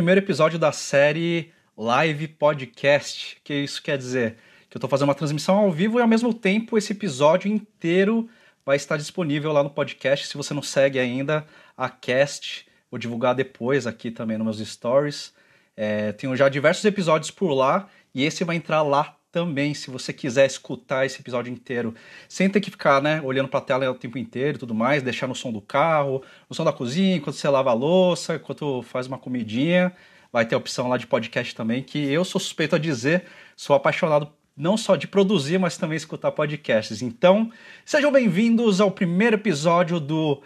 Primeiro episódio da série Live Podcast. Que isso quer dizer? Que eu estou fazendo uma transmissão ao vivo e ao mesmo tempo esse episódio inteiro vai estar disponível lá no podcast. Se você não segue ainda a cast, vou divulgar depois aqui também nos meus stories. É, tenho já diversos episódios por lá e esse vai entrar lá também, se você quiser escutar esse episódio inteiro, sem ter que ficar, né, olhando para a tela o tempo inteiro e tudo mais, deixar no som do carro, no som da cozinha, enquanto você lava a louça, enquanto faz uma comidinha, vai ter a opção lá de podcast também, que eu sou suspeito a dizer, sou apaixonado não só de produzir, mas também escutar podcasts. Então, sejam bem-vindos ao primeiro episódio do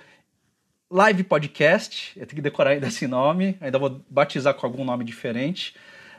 Live Podcast. Eu tenho que decorar ainda esse nome, ainda vou batizar com algum nome diferente,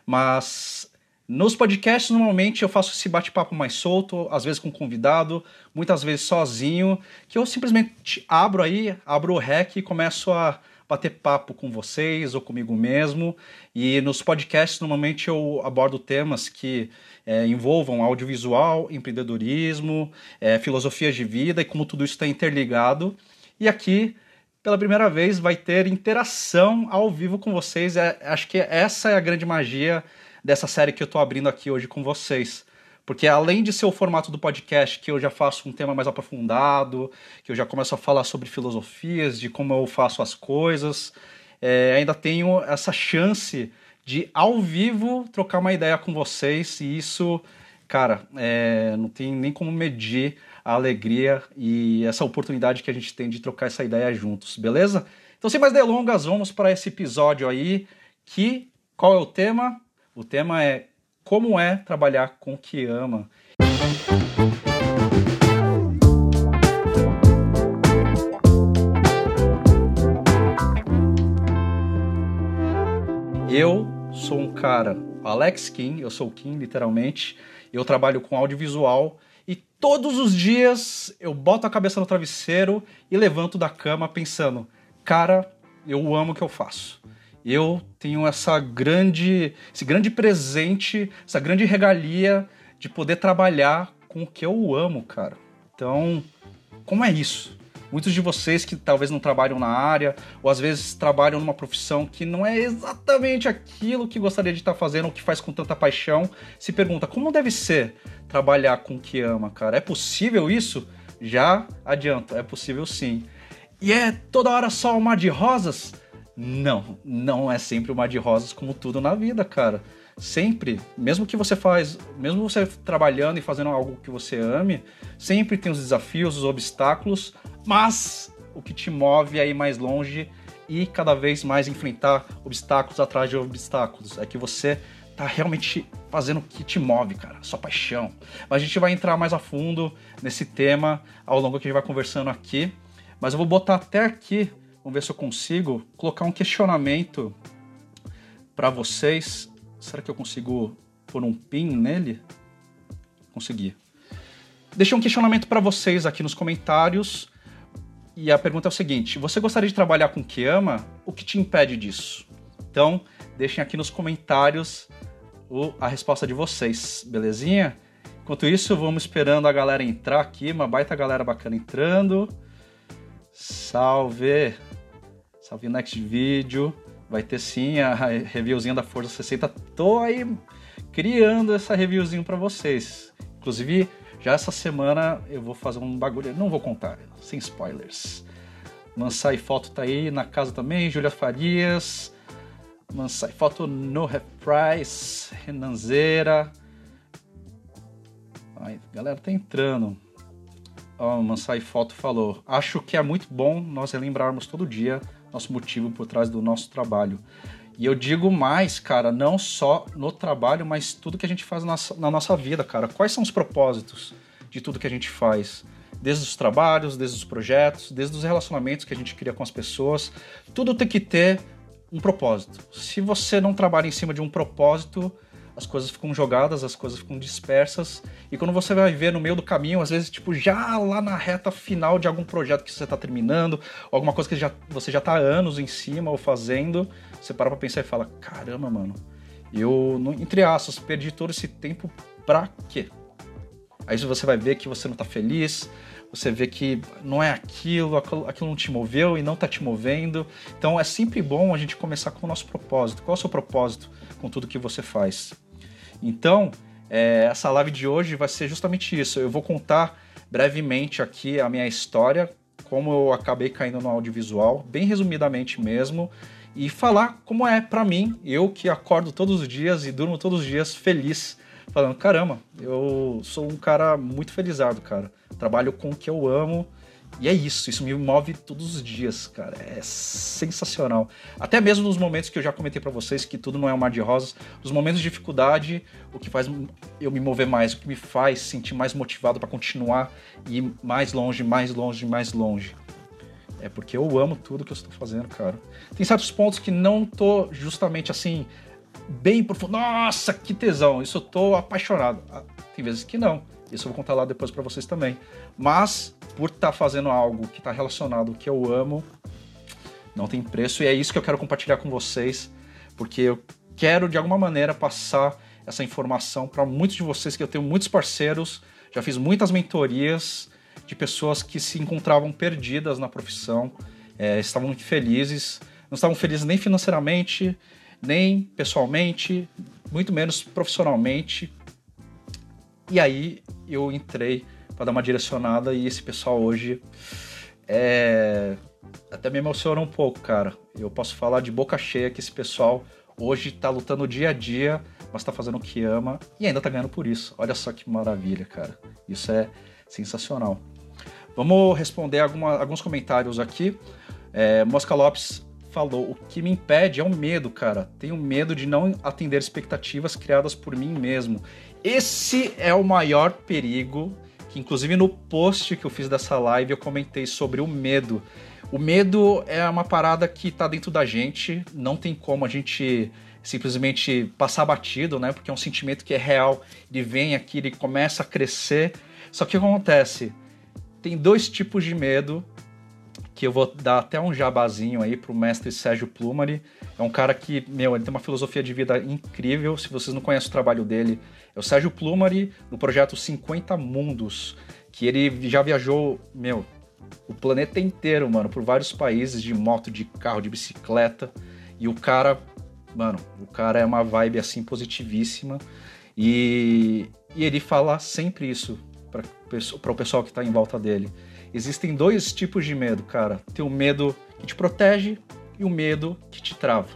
mas nos podcasts, normalmente, eu faço esse bate-papo mais solto, às vezes com convidado, muitas vezes sozinho, que eu simplesmente abro aí, abro o rec e começo a bater papo com vocês ou comigo mesmo. E nos podcasts, normalmente, eu abordo temas que é, envolvam audiovisual, empreendedorismo, é, filosofias de vida e como tudo isso está interligado. E aqui, pela primeira vez, vai ter interação ao vivo com vocês. É, acho que essa é a grande magia dessa série que eu estou abrindo aqui hoje com vocês. Porque além de ser o formato do podcast, que eu já faço um tema mais aprofundado, que eu já começo a falar sobre filosofias, de como eu faço as coisas, é, ainda tenho essa chance de, ao vivo, trocar uma ideia com vocês. E isso, cara, é, não tem nem como medir a alegria e essa oportunidade que a gente tem de trocar essa ideia juntos, beleza? Então, sem mais delongas, vamos para esse episódio aí, que qual é o tema? O tema é como é trabalhar com o que ama. Eu sou um cara, Alex Kim, eu sou o Kim literalmente. Eu trabalho com audiovisual e todos os dias eu boto a cabeça no travesseiro e levanto da cama pensando, cara, eu amo o que eu faço eu tenho essa grande, esse grande presente, essa grande regalia de poder trabalhar com o que eu amo, cara. Então, como é isso? Muitos de vocês que talvez não trabalham na área, ou às vezes trabalham numa profissão que não é exatamente aquilo que gostaria de estar fazendo, ou que faz com tanta paixão, se pergunta como deve ser trabalhar com o que ama, cara? É possível isso? Já adianto, é possível sim. E é toda hora só um mar de rosas? Não, não é sempre o mar de rosas como tudo na vida, cara. Sempre, mesmo que você faz, mesmo você trabalhando e fazendo algo que você ame, sempre tem os desafios, os obstáculos, mas o que te move é ir mais longe e cada vez mais enfrentar obstáculos atrás de obstáculos. É que você tá realmente fazendo o que te move, cara, sua paixão. Mas a gente vai entrar mais a fundo nesse tema ao longo que a gente vai conversando aqui. Mas eu vou botar até aqui Vamos ver se eu consigo colocar um questionamento para vocês. Será que eu consigo pôr um pin nele? Consegui. Deixei um questionamento para vocês aqui nos comentários. E a pergunta é o seguinte: você gostaria de trabalhar com o que ama? O que te impede disso? Então, deixem aqui nos comentários a resposta de vocês, belezinha? Enquanto isso, vamos esperando a galera entrar aqui, uma baita galera bacana entrando. Salve! Salve Next Video. Vai ter sim a reviewzinha da Forza 60. Tô aí criando essa reviewzinho para vocês. Inclusive, já essa semana eu vou fazer um bagulho, não vou contar, sem spoilers. Mansai Foto tá aí na casa também, Julia Farias. Mansai Foto no Price, Renanzeira. Ai, galera tá entrando. Ó, oh, Mansai Foto falou: Acho que é muito bom nós relembrarmos todo dia nosso motivo por trás do nosso trabalho. E eu digo mais, cara, não só no trabalho, mas tudo que a gente faz na, na nossa vida, cara. Quais são os propósitos de tudo que a gente faz? Desde os trabalhos, desde os projetos, desde os relacionamentos que a gente cria com as pessoas. Tudo tem que ter um propósito. Se você não trabalha em cima de um propósito, as coisas ficam jogadas, as coisas ficam dispersas, e quando você vai ver no meio do caminho, às vezes, tipo, já lá na reta final de algum projeto que você está terminando, ou alguma coisa que já, você já está há anos em cima ou fazendo, você para pra pensar e fala: caramba, mano, eu, entre aspas, perdi todo esse tempo pra quê? Aí você vai ver que você não tá feliz, você vê que não é aquilo, aquilo não te moveu e não está te movendo. Então é sempre bom a gente começar com o nosso propósito. Qual é o seu propósito com tudo que você faz? Então, é, essa live de hoje vai ser justamente isso. Eu vou contar brevemente aqui a minha história, como eu acabei caindo no audiovisual, bem resumidamente mesmo, e falar como é para mim, eu que acordo todos os dias e durmo todos os dias feliz, falando: caramba, eu sou um cara muito felizado, cara trabalho com o que eu amo. E é isso, isso me move todos os dias, cara. É sensacional. Até mesmo nos momentos que eu já comentei para vocês que tudo não é um mar de rosas, nos momentos de dificuldade, o que faz eu me mover mais, o que me faz sentir mais motivado para continuar e ir mais longe, mais longe, mais longe. É porque eu amo tudo que eu estou fazendo, cara. Tem certos pontos que não tô justamente assim bem profundo. Nossa, que tesão! Isso eu tô apaixonado. Ah, tem vezes que não. Isso eu vou contar lá depois para vocês também. Mas, por estar tá fazendo algo que está relacionado ao que eu amo, não tem preço. E é isso que eu quero compartilhar com vocês, porque eu quero, de alguma maneira, passar essa informação para muitos de vocês, que eu tenho muitos parceiros, já fiz muitas mentorias de pessoas que se encontravam perdidas na profissão, é, estavam infelizes, não estavam felizes nem financeiramente, nem pessoalmente, muito menos profissionalmente, e aí eu entrei para dar uma direcionada e esse pessoal hoje é até me emociona um pouco, cara. Eu posso falar de boca cheia que esse pessoal hoje está lutando dia a dia, mas está fazendo o que ama e ainda está ganhando por isso. Olha só que maravilha, cara. Isso é sensacional. Vamos responder alguma, alguns comentários aqui. É, Mosca Lopes falou: o que me impede é o medo, cara. Tenho medo de não atender expectativas criadas por mim mesmo. Esse é o maior perigo, que inclusive no post que eu fiz dessa live eu comentei sobre o medo. O medo é uma parada que tá dentro da gente, não tem como a gente simplesmente passar batido, né? Porque é um sentimento que é real, ele vem aqui, ele começa a crescer. Só que o que acontece? Tem dois tipos de medo que eu vou dar até um jabazinho aí pro mestre Sérgio Plumari. É um cara que, meu, ele tem uma filosofia de vida incrível. Se vocês não conhecem o trabalho dele, é o Sérgio Plumari no projeto 50 Mundos, que ele já viajou, meu, o planeta inteiro, mano, por vários países de moto, de carro, de bicicleta. E o cara, mano, o cara é uma vibe assim positivíssima. E, e ele fala sempre isso para o pessoal que está em volta dele Existem dois tipos de medo, cara. Tem o medo que te protege e o medo que te trava.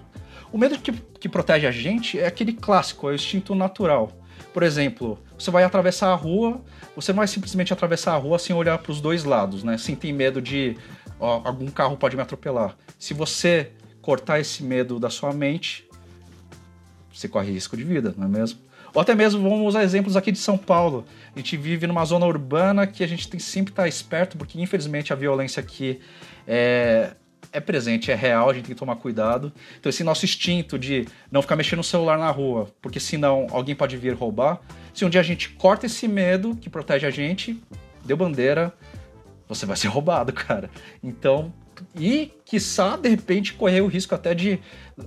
O medo que, que protege a gente é aquele clássico, é o instinto natural. Por exemplo, você vai atravessar a rua, você não vai simplesmente atravessar a rua sem olhar para os dois lados, né? Sem ter medo de ó, algum carro pode me atropelar. Se você cortar esse medo da sua mente, você corre risco de vida, não é mesmo? Ou até mesmo vamos usar exemplos aqui de São Paulo. A gente vive numa zona urbana que a gente tem sempre estar esperto, porque infelizmente a violência aqui é, é presente, é real, a gente tem que tomar cuidado. Então esse nosso instinto de não ficar mexendo no celular na rua, porque senão alguém pode vir roubar. Se um dia a gente corta esse medo que protege a gente, deu bandeira, você vai ser roubado, cara. Então e, quiçá, de repente, correr o risco até de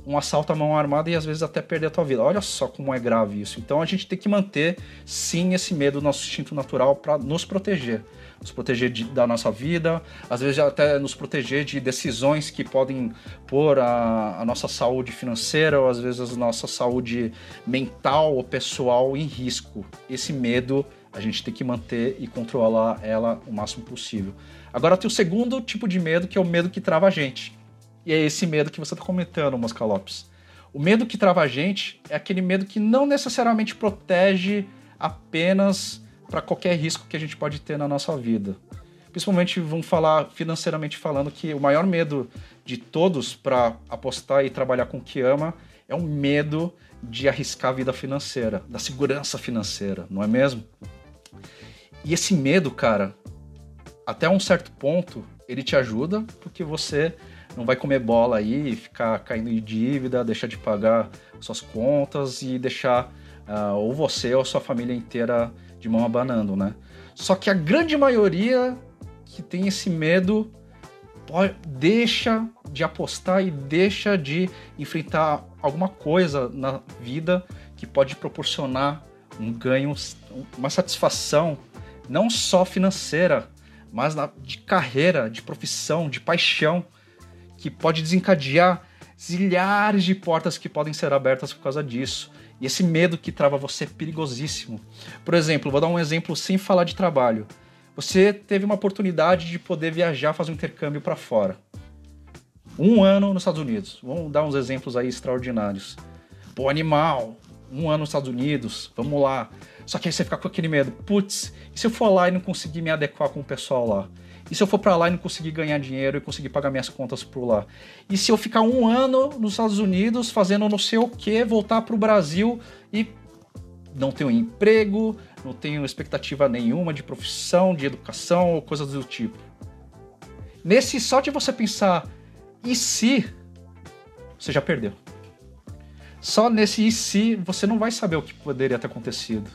um assalto à mão armada e às vezes até perder a tua vida. Olha só como é grave isso. Então a gente tem que manter, sim, esse medo, nosso instinto natural, para nos proteger. Nos proteger de, da nossa vida, às vezes até nos proteger de decisões que podem pôr a, a nossa saúde financeira ou às vezes a nossa saúde mental ou pessoal em risco. Esse medo a gente tem que manter e controlar ela o máximo possível. Agora tem o segundo tipo de medo, que é o medo que trava a gente. E é esse medo que você está comentando, Mosca Lopes. O medo que trava a gente é aquele medo que não necessariamente protege apenas para qualquer risco que a gente pode ter na nossa vida. Principalmente, vamos falar financeiramente falando, que o maior medo de todos para apostar e trabalhar com o que ama é o medo de arriscar a vida financeira, da segurança financeira, não é mesmo? E esse medo, cara, até um certo ponto, ele te ajuda, porque você não vai comer bola aí, ficar caindo em dívida, deixar de pagar suas contas e deixar uh, ou você ou sua família inteira de mão abanando, né? Só que a grande maioria que tem esse medo deixa de apostar e deixa de enfrentar alguma coisa na vida que pode proporcionar um ganho, uma satisfação não só financeira, mas de carreira, de profissão, de paixão, que pode desencadear zilhares de portas que podem ser abertas por causa disso. E esse medo que trava você é perigosíssimo. Por exemplo, vou dar um exemplo sem falar de trabalho. Você teve uma oportunidade de poder viajar, fazer um intercâmbio para fora. Um ano nos Estados Unidos. Vamos dar uns exemplos aí extraordinários. Pô, animal, um ano nos Estados Unidos, vamos lá. Só que aí você fica com aquele medo, putz, e se eu for lá e não conseguir me adequar com o pessoal lá? E se eu for para lá e não conseguir ganhar dinheiro e conseguir pagar minhas contas por lá? E se eu ficar um ano nos Estados Unidos fazendo não sei o que, voltar para o Brasil e não tenho emprego, não tenho expectativa nenhuma de profissão, de educação ou coisas do tipo. Nesse só de você pensar, e se? Você já perdeu. Só nesse e se você não vai saber o que poderia ter acontecido.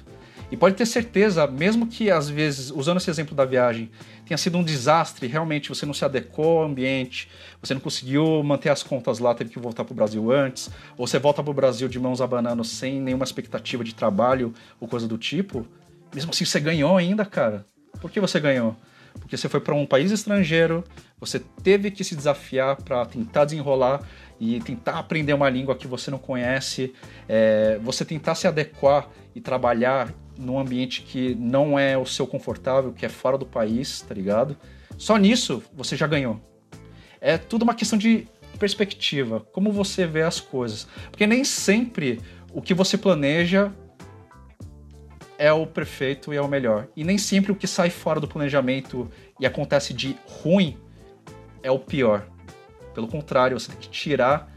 E pode ter certeza, mesmo que às vezes, usando esse exemplo da viagem, tenha sido um desastre, realmente você não se adequou ao ambiente, você não conseguiu manter as contas lá, teve que voltar para o Brasil antes, ou você volta para o Brasil de mãos abanando sem nenhuma expectativa de trabalho ou coisa do tipo, mesmo assim você ganhou ainda, cara. Por que você ganhou? Porque você foi para um país estrangeiro, você teve que se desafiar para tentar desenrolar e tentar aprender uma língua que você não conhece, é, você tentar se adequar e trabalhar num ambiente que não é o seu confortável, que é fora do país, tá ligado? Só nisso você já ganhou. É tudo uma questão de perspectiva, como você vê as coisas. Porque nem sempre o que você planeja é o perfeito e é o melhor. E nem sempre o que sai fora do planejamento e acontece de ruim é o pior. Pelo contrário, você tem que tirar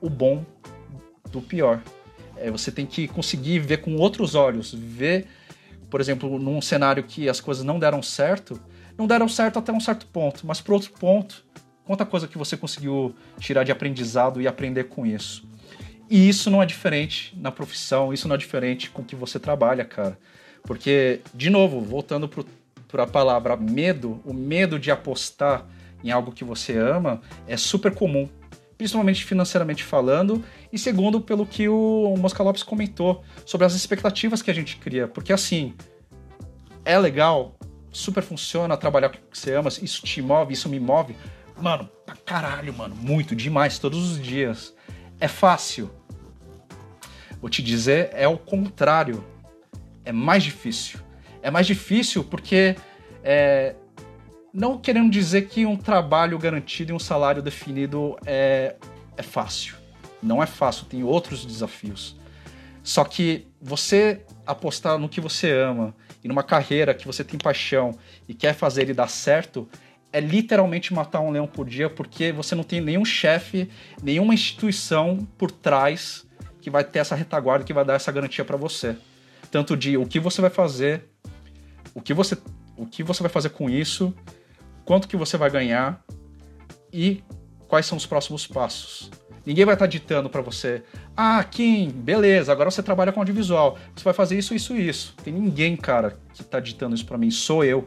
o bom do pior. É, você tem que conseguir ver com outros olhos, ver, por exemplo, num cenário que as coisas não deram certo, não deram certo até um certo ponto, mas por outro ponto, quanta coisa que você conseguiu tirar de aprendizado e aprender com isso. E isso não é diferente na profissão, isso não é diferente com o que você trabalha, cara. Porque, de novo, voltando para a palavra medo, o medo de apostar em algo que você ama é super comum principalmente financeiramente falando, e segundo, pelo que o Mosca Lopes comentou sobre as expectativas que a gente cria. Porque assim, é legal, super funciona trabalhar com o que você ama, isso te move, isso me move. Mano, pra caralho, mano, muito, demais, todos os dias. É fácil. Vou te dizer, é o contrário. É mais difícil. É mais difícil porque é, não querendo dizer que um trabalho garantido e um salário definido é, é fácil. Não é fácil, tem outros desafios. Só que você apostar no que você ama e numa carreira que você tem paixão e quer fazer ele dar certo é literalmente matar um leão por dia porque você não tem nenhum chefe, nenhuma instituição por trás que vai ter essa retaguarda que vai dar essa garantia para você. Tanto de o que você vai fazer, o que você, o que você vai fazer com isso quanto que você vai ganhar e quais são os próximos passos. Ninguém vai estar ditando para você, ah, Kim, beleza, agora você trabalha com audiovisual, você vai fazer isso, isso isso. Tem ninguém, cara, que está ditando isso para mim, sou eu.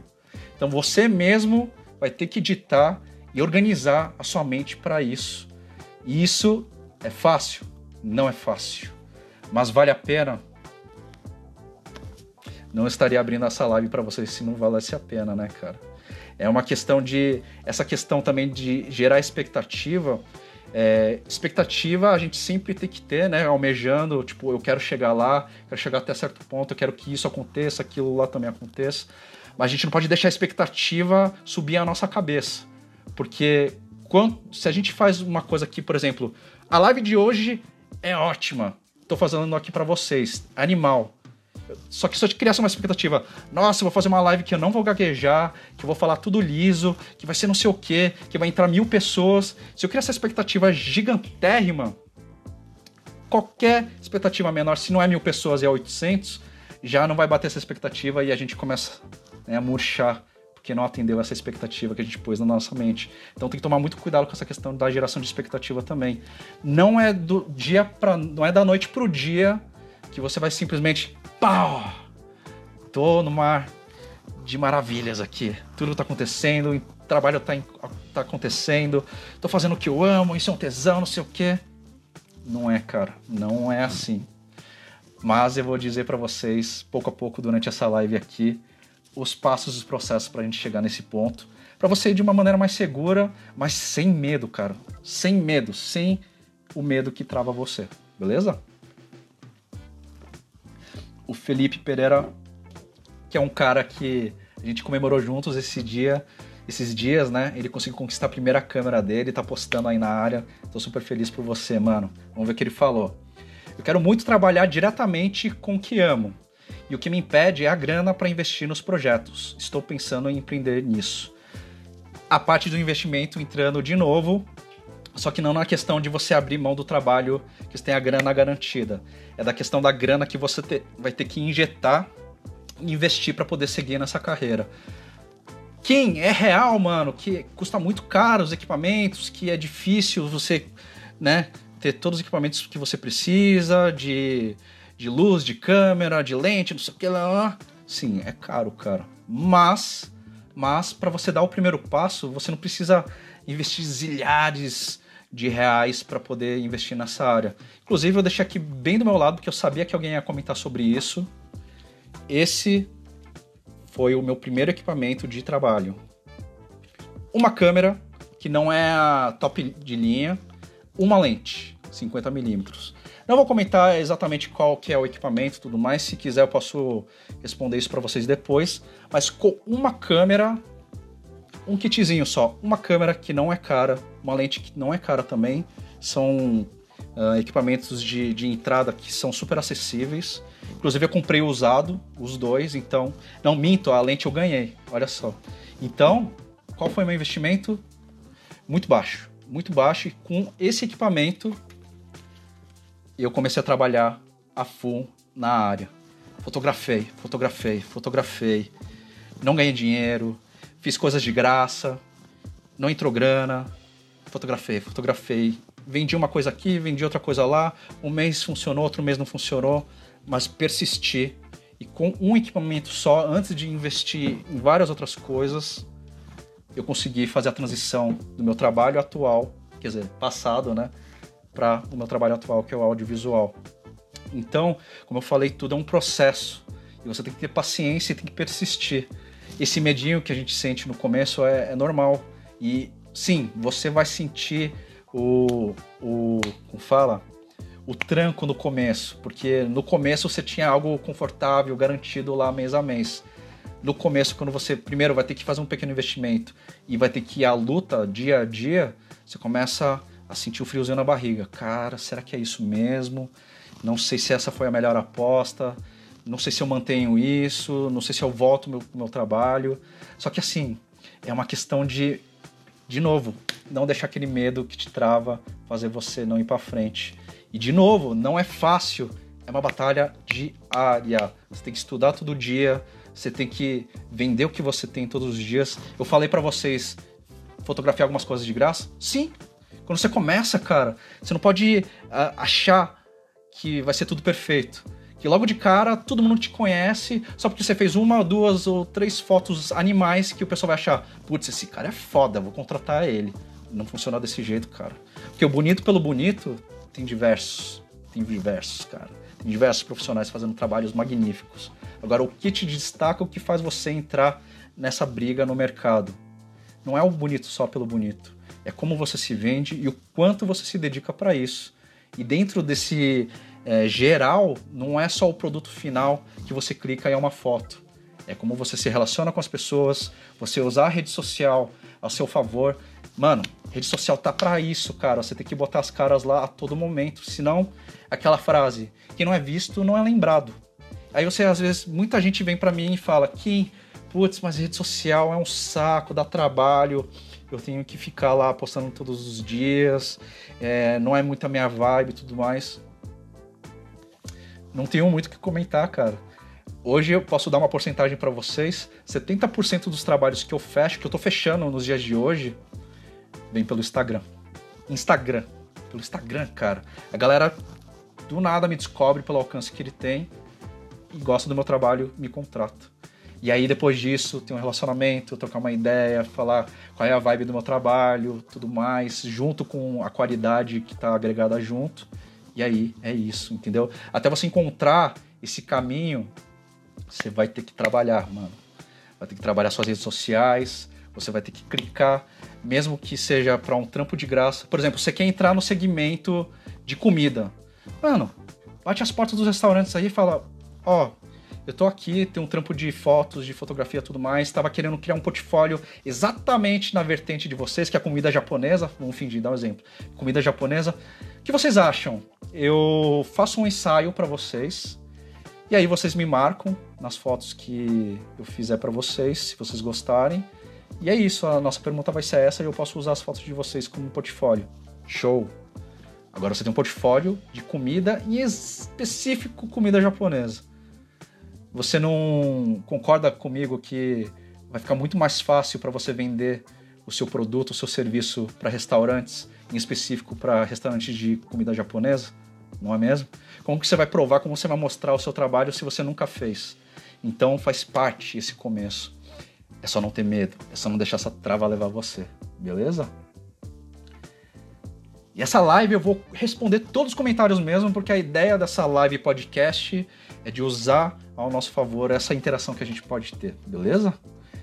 Então você mesmo vai ter que ditar e organizar a sua mente para isso. E isso é fácil? Não é fácil. Mas vale a pena? Não estaria abrindo essa live para vocês se não valesse a pena, né, cara? É uma questão de. Essa questão também de gerar expectativa. É, expectativa a gente sempre tem que ter, né? Almejando, tipo, eu quero chegar lá, quero chegar até certo ponto, eu quero que isso aconteça, aquilo lá também aconteça. Mas a gente não pode deixar a expectativa subir a nossa cabeça. Porque quando, se a gente faz uma coisa aqui, por exemplo, a live de hoje é ótima. Tô fazendo aqui para vocês, animal. Só que se eu criasse uma expectativa, nossa, eu vou fazer uma live que eu não vou gaguejar, que eu vou falar tudo liso, que vai ser não sei o quê, que vai entrar mil pessoas. Se eu criar essa expectativa gigantérrima, qualquer expectativa menor, se não é mil pessoas e é 800, já não vai bater essa expectativa e a gente começa né, a murchar porque não atendeu essa expectativa que a gente pôs na nossa mente. Então tem que tomar muito cuidado com essa questão da geração de expectativa também. Não é do dia para, não é da noite pro dia que você vai simplesmente pau! Tô no mar de maravilhas aqui. Tudo tá acontecendo, o trabalho tá, tá acontecendo, tô fazendo o que eu amo, isso é um tesão, não sei o quê. Não é, cara, não é assim. Mas eu vou dizer para vocês, pouco a pouco, durante essa live aqui, os passos os processos para a gente chegar nesse ponto, para você ir de uma maneira mais segura, mas sem medo, cara. Sem medo, sem o medo que trava você, beleza? O Felipe Pereira, que é um cara que a gente comemorou juntos esse dia, esses dias, né? Ele conseguiu conquistar a primeira câmera dele, tá postando aí na área. Tô super feliz por você, mano. Vamos ver o que ele falou. Eu quero muito trabalhar diretamente com o que amo. E o que me impede é a grana para investir nos projetos. Estou pensando em empreender nisso. A parte do investimento entrando de novo, só que não na questão de você abrir mão do trabalho que você tem a grana garantida. É da questão da grana que você te, vai ter que injetar e investir para poder seguir nessa carreira. Quem é real, mano, que custa muito caro os equipamentos, que é difícil você, né, ter todos os equipamentos que você precisa, de, de luz, de câmera, de lente, não sei o que lá. Sim, é caro, cara. Mas, mas para você dar o primeiro passo, você não precisa investir zilhares de reais para poder investir nessa área. Inclusive, eu deixei aqui bem do meu lado, porque eu sabia que alguém ia comentar sobre isso. Esse foi o meu primeiro equipamento de trabalho. Uma câmera, que não é a top de linha, uma lente, 50mm. Não vou comentar exatamente qual que é o equipamento e tudo mais, se quiser eu posso responder isso para vocês depois, mas com uma câmera, um kitzinho só, uma câmera que não é cara, uma lente que não é cara também, são uh, equipamentos de, de entrada que são super acessíveis, inclusive eu comprei usado, os dois, então, não minto, a lente eu ganhei, olha só. Então, qual foi meu investimento? Muito baixo muito baixo e com esse equipamento eu comecei a trabalhar a full na área. Fotografei, fotografei, fotografei. Não ganhei dinheiro, fiz coisas de graça, não entrou grana. Fotografei, fotografei. Vendi uma coisa aqui, vendi outra coisa lá. Um mês funcionou, outro mês não funcionou, mas persisti. E com um equipamento só, antes de investir em várias outras coisas, eu consegui fazer a transição do meu trabalho atual, quer dizer, passado, né, para o meu trabalho atual, que é o audiovisual. Então, como eu falei, tudo é um processo e você tem que ter paciência e tem que persistir. Esse medinho que a gente sente no começo é, é normal e sim, você vai sentir o, o como fala, o tranco no começo, porque no começo você tinha algo confortável, garantido lá mês a mês no começo, quando você primeiro vai ter que fazer um pequeno investimento e vai ter que ir à luta dia a dia, você começa a sentir o friozinho na barriga. Cara, será que é isso mesmo? Não sei se essa foi a melhor aposta. Não sei se eu mantenho isso. Não sei se eu volto meu meu trabalho. Só que assim, é uma questão de, de novo, não deixar aquele medo que te trava fazer você não ir para frente. E de novo, não é fácil. É uma batalha diária. Você tem que estudar todo dia você tem que vender o que você tem todos os dias. Eu falei para vocês fotografiar algumas coisas de graça? Sim. Quando você começa, cara, você não pode uh, achar que vai ser tudo perfeito. Que logo de cara todo mundo te conhece só porque você fez uma, duas ou três fotos animais que o pessoal vai achar, putz, esse cara é foda, vou contratar ele. Não funciona desse jeito, cara. Porque o bonito pelo bonito tem diversos. Tem diversos, cara. Tem diversos profissionais fazendo trabalhos magníficos. Agora, o que te destaca, o que faz você entrar nessa briga no mercado? Não é o bonito só pelo bonito. É como você se vende e o quanto você se dedica para isso. E dentro desse é, geral, não é só o produto final que você clica e é uma foto. É como você se relaciona com as pessoas, você usar a rede social a seu favor. Mano, rede social tá para isso, cara. Você tem que botar as caras lá a todo momento. Senão, aquela frase, quem não é visto não é lembrado. Aí você, às vezes, muita gente vem para mim e fala que, putz, mas rede social é um saco, dá trabalho, eu tenho que ficar lá postando todos os dias, é, não é muito a minha vibe e tudo mais. Não tenho muito o que comentar, cara. Hoje eu posso dar uma porcentagem para vocês: 70% dos trabalhos que eu fecho, que eu tô fechando nos dias de hoje, vem pelo Instagram. Instagram. Pelo Instagram, cara. A galera do nada me descobre pelo alcance que ele tem e gosta do meu trabalho, me contrata. E aí depois disso tem um relacionamento, trocar uma ideia, falar qual é a vibe do meu trabalho, tudo mais, junto com a qualidade que está agregada junto. E aí é isso, entendeu? Até você encontrar esse caminho, você vai ter que trabalhar, mano. vai ter que trabalhar suas redes sociais, você vai ter que clicar, mesmo que seja para um trampo de graça. Por exemplo, você quer entrar no segmento de comida. Mano, bate as portas dos restaurantes aí e fala: Ó, oh, eu tô aqui, tem um trampo de fotos, de fotografia tudo mais, estava querendo criar um portfólio exatamente na vertente de vocês, que é a comida japonesa, vamos fingir, dar um exemplo, comida japonesa. O que vocês acham? Eu faço um ensaio para vocês, e aí vocês me marcam nas fotos que eu fizer para vocês, se vocês gostarem. E é isso, a nossa pergunta vai ser essa e eu posso usar as fotos de vocês como portfólio. Show! Agora você tem um portfólio de comida, em específico comida japonesa. Você não concorda comigo que vai ficar muito mais fácil para você vender o seu produto, o seu serviço para restaurantes, em específico para restaurantes de comida japonesa? Não é mesmo? Como que você vai provar, como você vai mostrar o seu trabalho se você nunca fez? Então faz parte esse começo. É só não ter medo, é só não deixar essa trava levar você, beleza? E essa live eu vou responder todos os comentários mesmo, porque a ideia dessa live podcast é de usar ao nosso favor essa interação que a gente pode ter, beleza?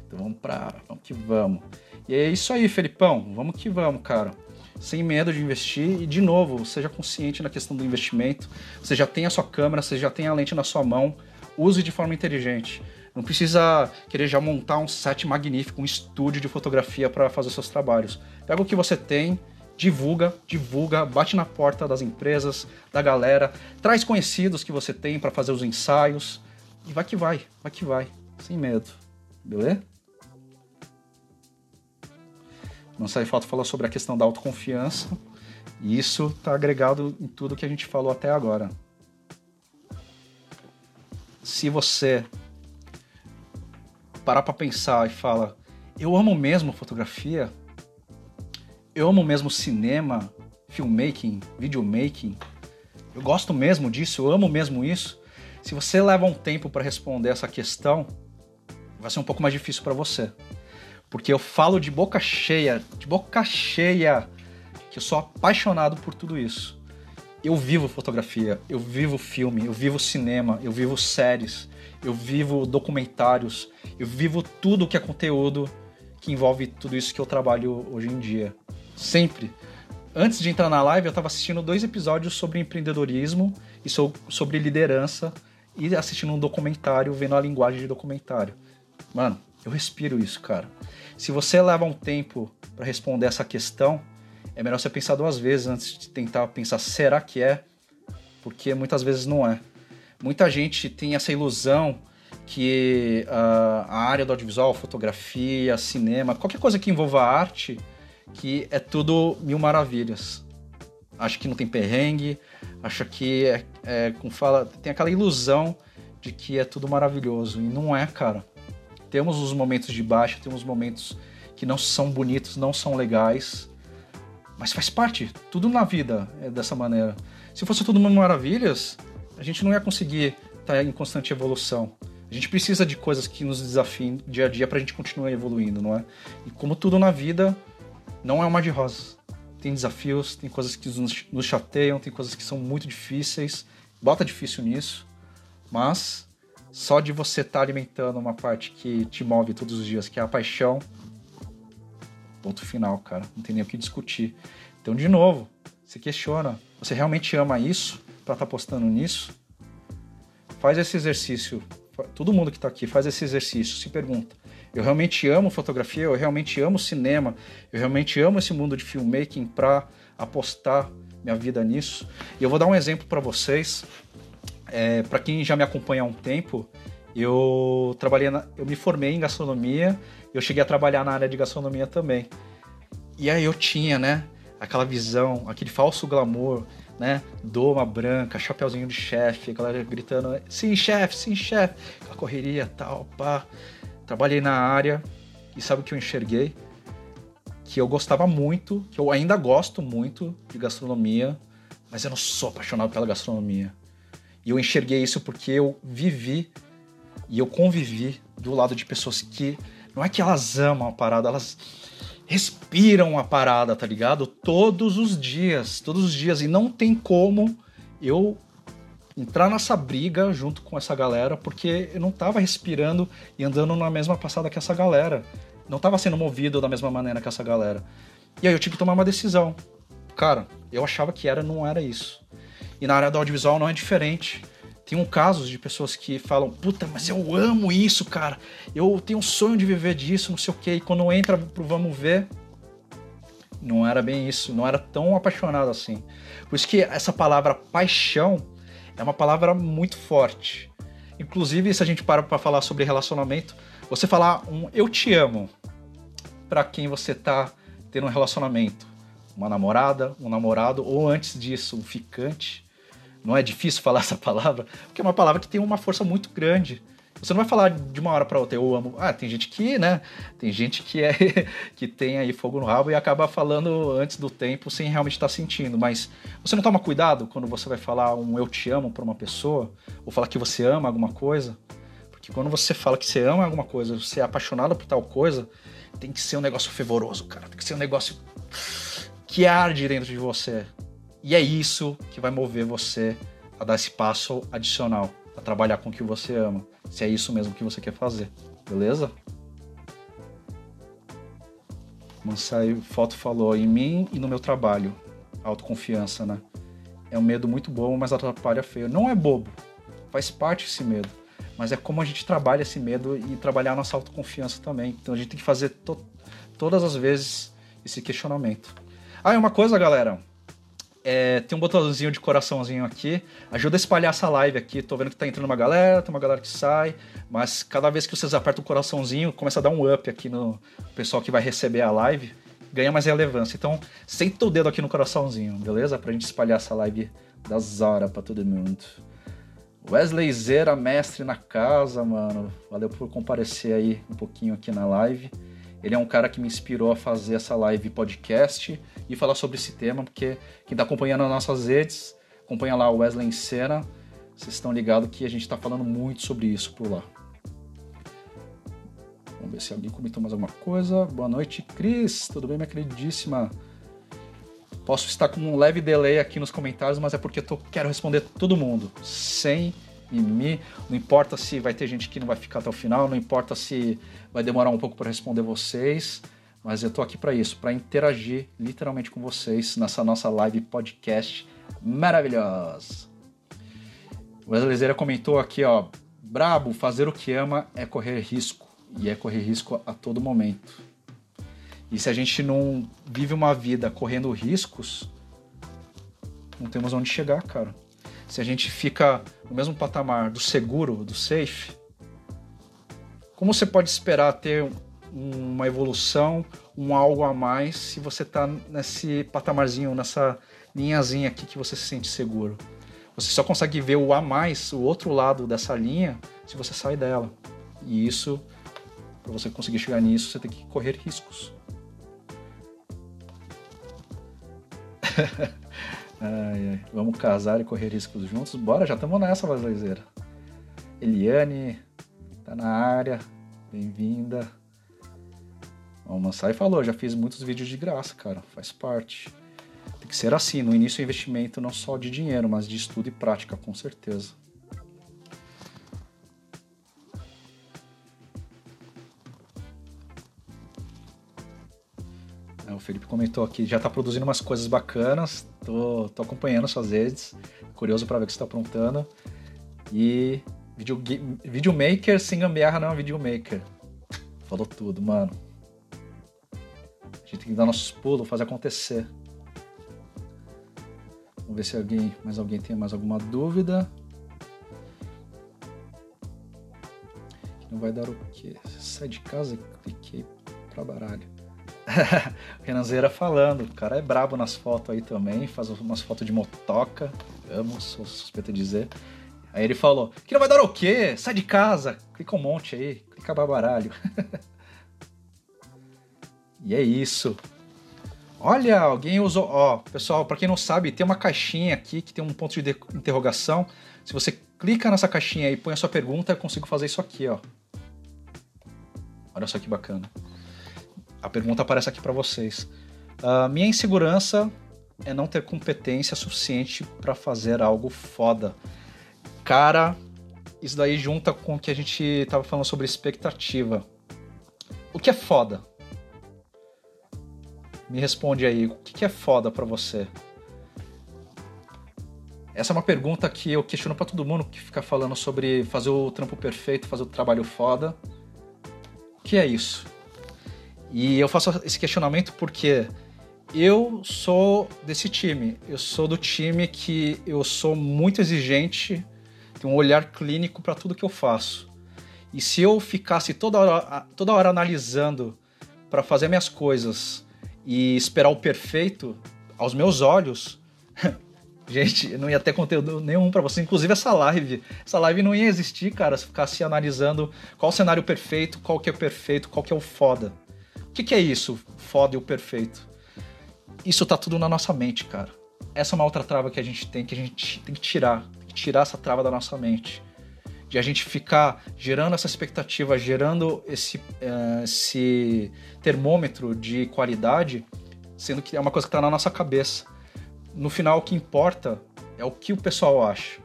Então vamos para, vamos que vamos. E é isso aí, Felipão, vamos que vamos, cara. Sem medo de investir e de novo, seja consciente na questão do investimento. Você já tem a sua câmera, você já tem a lente na sua mão, use de forma inteligente. Não precisa querer já montar um set magnífico, um estúdio de fotografia para fazer seus trabalhos. Pega o que você tem, divulga, divulga, bate na porta das empresas, da galera, traz conhecidos que você tem para fazer os ensaios e vai que vai, vai que vai, sem medo, beleza? Não sai falta falar sobre a questão da autoconfiança e isso está agregado em tudo que a gente falou até agora. Se você parar para pensar e fala, eu amo mesmo fotografia, eu amo mesmo cinema, filmmaking, videomaking. Eu gosto mesmo disso, eu amo mesmo isso. Se você leva um tempo para responder essa questão, vai ser um pouco mais difícil para você. Porque eu falo de boca cheia, de boca cheia, que eu sou apaixonado por tudo isso. Eu vivo fotografia, eu vivo filme, eu vivo cinema, eu vivo séries, eu vivo documentários, eu vivo tudo que é conteúdo que envolve tudo isso que eu trabalho hoje em dia. Sempre. Antes de entrar na live, eu estava assistindo dois episódios sobre empreendedorismo e sobre liderança e assistindo um documentário, vendo a linguagem de documentário. Mano, eu respiro isso, cara. Se você leva um tempo para responder essa questão, é melhor você pensar duas vezes antes de tentar pensar será que é, porque muitas vezes não é. Muita gente tem essa ilusão que uh, a área do audiovisual, fotografia, cinema, qualquer coisa que envolva arte, que é tudo mil maravilhas. Acha que não tem perrengue, acha que é, é, com fala, tem aquela ilusão de que é tudo maravilhoso. E não é, cara. Temos os momentos de baixa, temos momentos que não são bonitos, não são legais. Mas faz parte. Tudo na vida é dessa maneira. Se fosse tudo mil maravilhas, a gente não ia conseguir estar em constante evolução. A gente precisa de coisas que nos desafiem dia a dia para a gente continuar evoluindo, não é? E como tudo na vida, não é uma de rosas. Tem desafios, tem coisas que nos chateiam, tem coisas que são muito difíceis. Bota difícil nisso, mas só de você estar tá alimentando uma parte que te move todos os dias, que é a paixão, ponto final, cara. Não tem nem o que discutir. Então, de novo, se questiona: você realmente ama isso para estar tá postando nisso? Faz esse exercício. Todo mundo que está aqui faz esse exercício. Se pergunta: eu realmente amo fotografia, eu realmente amo cinema, eu realmente amo esse mundo de filmmaking para apostar minha vida nisso. E eu vou dar um exemplo para vocês. É, para quem já me acompanha há um tempo, eu trabalhei, na, eu me formei em gastronomia, eu cheguei a trabalhar na área de gastronomia também. E aí eu tinha, né, aquela visão, aquele falso glamour, né, doma branca, chapeuzinho de chefe, galera gritando, sim, chefe, sim, chefe, aquela correria, tal, pá trabalhei na área e sabe o que eu enxerguei? Que eu gostava muito, que eu ainda gosto muito de gastronomia, mas eu não sou apaixonado pela gastronomia. E eu enxerguei isso porque eu vivi e eu convivi do lado de pessoas que não é que elas amam a parada, elas respiram a parada, tá ligado? Todos os dias, todos os dias e não tem como eu entrar nessa briga junto com essa galera, porque eu não tava respirando e andando na mesma passada que essa galera. Não tava sendo movido da mesma maneira que essa galera. E aí eu tive que tomar uma decisão. Cara, eu achava que era, não era isso. E na área do audiovisual não é diferente. Tem um casos de pessoas que falam, puta, mas eu amo isso, cara. Eu tenho um sonho de viver disso, não sei o quê. E quando entra pro vamos ver, não era bem isso, não era tão apaixonado assim. Por isso que essa palavra paixão é uma palavra muito forte. Inclusive, se a gente para para falar sobre relacionamento, você falar um eu te amo para quem você tá tendo um relacionamento, uma namorada, um namorado ou antes disso, um ficante. Não é difícil falar essa palavra, porque é uma palavra que tem uma força muito grande. Você não vai falar de uma hora para outra, eu amo. Ah, tem gente que, né? Tem gente que é que tem aí fogo no rabo e acaba falando antes do tempo sem realmente estar tá sentindo. Mas você não toma cuidado quando você vai falar um eu te amo para uma pessoa ou falar que você ama alguma coisa? Porque quando você fala que você ama alguma coisa, você é apaixonado por tal coisa, tem que ser um negócio fervoroso, cara. Tem que ser um negócio que arde dentro de você. E é isso que vai mover você a dar esse passo adicional, a trabalhar com o que você ama se é isso mesmo que você quer fazer, beleza? Mansai Foto falou em mim e no meu trabalho. Autoconfiança, né? É um medo muito bom, mas atrapalha feio. Não é bobo, faz parte esse medo. Mas é como a gente trabalha esse medo e trabalhar a nossa autoconfiança também. Então a gente tem que fazer to todas as vezes esse questionamento. Ah, e uma coisa, galera. É, tem um botãozinho de coraçãozinho aqui. Ajuda a espalhar essa live aqui. Tô vendo que tá entrando uma galera, tem uma galera que sai. Mas cada vez que vocês apertam o coraçãozinho, começa a dar um up aqui no pessoal que vai receber a live. Ganha mais relevância. Então, senta o dedo aqui no coraçãozinho, beleza? Pra gente espalhar essa live da Zara pra todo mundo. Wesley Zera, mestre na casa, mano. Valeu por comparecer aí um pouquinho aqui na live. Ele é um cara que me inspirou a fazer essa live podcast e falar sobre esse tema, porque quem está acompanhando as nossas redes, acompanha lá o Wesley em Cena, vocês estão ligados que a gente está falando muito sobre isso por lá. Vamos ver se alguém comentou mais alguma coisa. Boa noite, Cris. Tudo bem, minha queridíssima? Posso estar com um leve delay aqui nos comentários, mas é porque eu quero responder todo mundo, sem mimimi. Não importa se vai ter gente que não vai ficar até o final, não importa se vai demorar um pouco para responder vocês, mas eu tô aqui para isso, para interagir literalmente com vocês nessa nossa live podcast maravilhosa. O Wesley Zeira comentou aqui, ó, brabo, fazer o que ama é correr risco, e é correr risco a todo momento. E se a gente não vive uma vida correndo riscos, não temos onde chegar, cara se a gente fica no mesmo patamar do seguro, do safe, como você pode esperar ter uma evolução, um algo a mais, se você está nesse patamarzinho, nessa linhazinha aqui que você se sente seguro? Você só consegue ver o a mais, o outro lado dessa linha, se você sai dela. E isso, para você conseguir chegar nisso, você tem que correr riscos. Ai, ai. Vamos casar e correr riscos juntos? Bora, já estamos nessa, Vazilezeira. Eliane, tá na área. Bem-vinda. O Mansai falou, já fiz muitos vídeos de graça, cara. Faz parte. Tem que ser assim, no início o investimento não só de dinheiro, mas de estudo e prática, com certeza. Comentou aqui, já está produzindo umas coisas bacanas, tô, tô acompanhando suas redes, curioso para ver o que você está aprontando. E video, videomaker sem gambiarra não é um videomaker. Falou tudo, mano. A gente tem que dar nossos pulos, fazer acontecer. Vamos ver se alguém, mais alguém tem mais alguma dúvida. Não vai dar o quê? Sai de casa e cliquei pra baralho. Renanzeira falando, o cara é brabo nas fotos aí também, faz umas fotos de motoca, amo, sou suspeito de dizer. Aí ele falou, que não vai dar o quê? Sai de casa, clica um monte aí, clica baralho. e é isso. Olha, alguém usou, ó, pessoal, para quem não sabe, tem uma caixinha aqui que tem um ponto de interrogação. Se você clica nessa caixinha e põe a sua pergunta, eu consigo fazer isso aqui, ó. Olha só que bacana a pergunta aparece aqui para vocês. Uh, minha insegurança é não ter competência suficiente para fazer algo foda. Cara, isso daí junta com o que a gente tava falando sobre expectativa. O que é foda? Me responde aí, o que é foda para você? Essa é uma pergunta que eu questiono para todo mundo que fica falando sobre fazer o trampo perfeito, fazer o trabalho foda. O que é isso? E eu faço esse questionamento porque eu sou desse time. Eu sou do time que eu sou muito exigente, tenho um olhar clínico para tudo que eu faço. E se eu ficasse toda hora, toda hora analisando para fazer minhas coisas e esperar o perfeito aos meus olhos, gente, não ia ter conteúdo nenhum para você. Inclusive essa live, essa live não ia existir, cara, se ficasse analisando qual o cenário perfeito, qual que é perfeito, qual que é o foda. Que, que é isso, foda e o perfeito? Isso tá tudo na nossa mente, cara. Essa é uma outra trava que a gente tem, que a gente tem que tirar. Tem que tirar essa trava da nossa mente. De a gente ficar gerando essa expectativa, gerando esse, uh, esse termômetro de qualidade, sendo que é uma coisa que tá na nossa cabeça. No final, o que importa é o que o pessoal acha.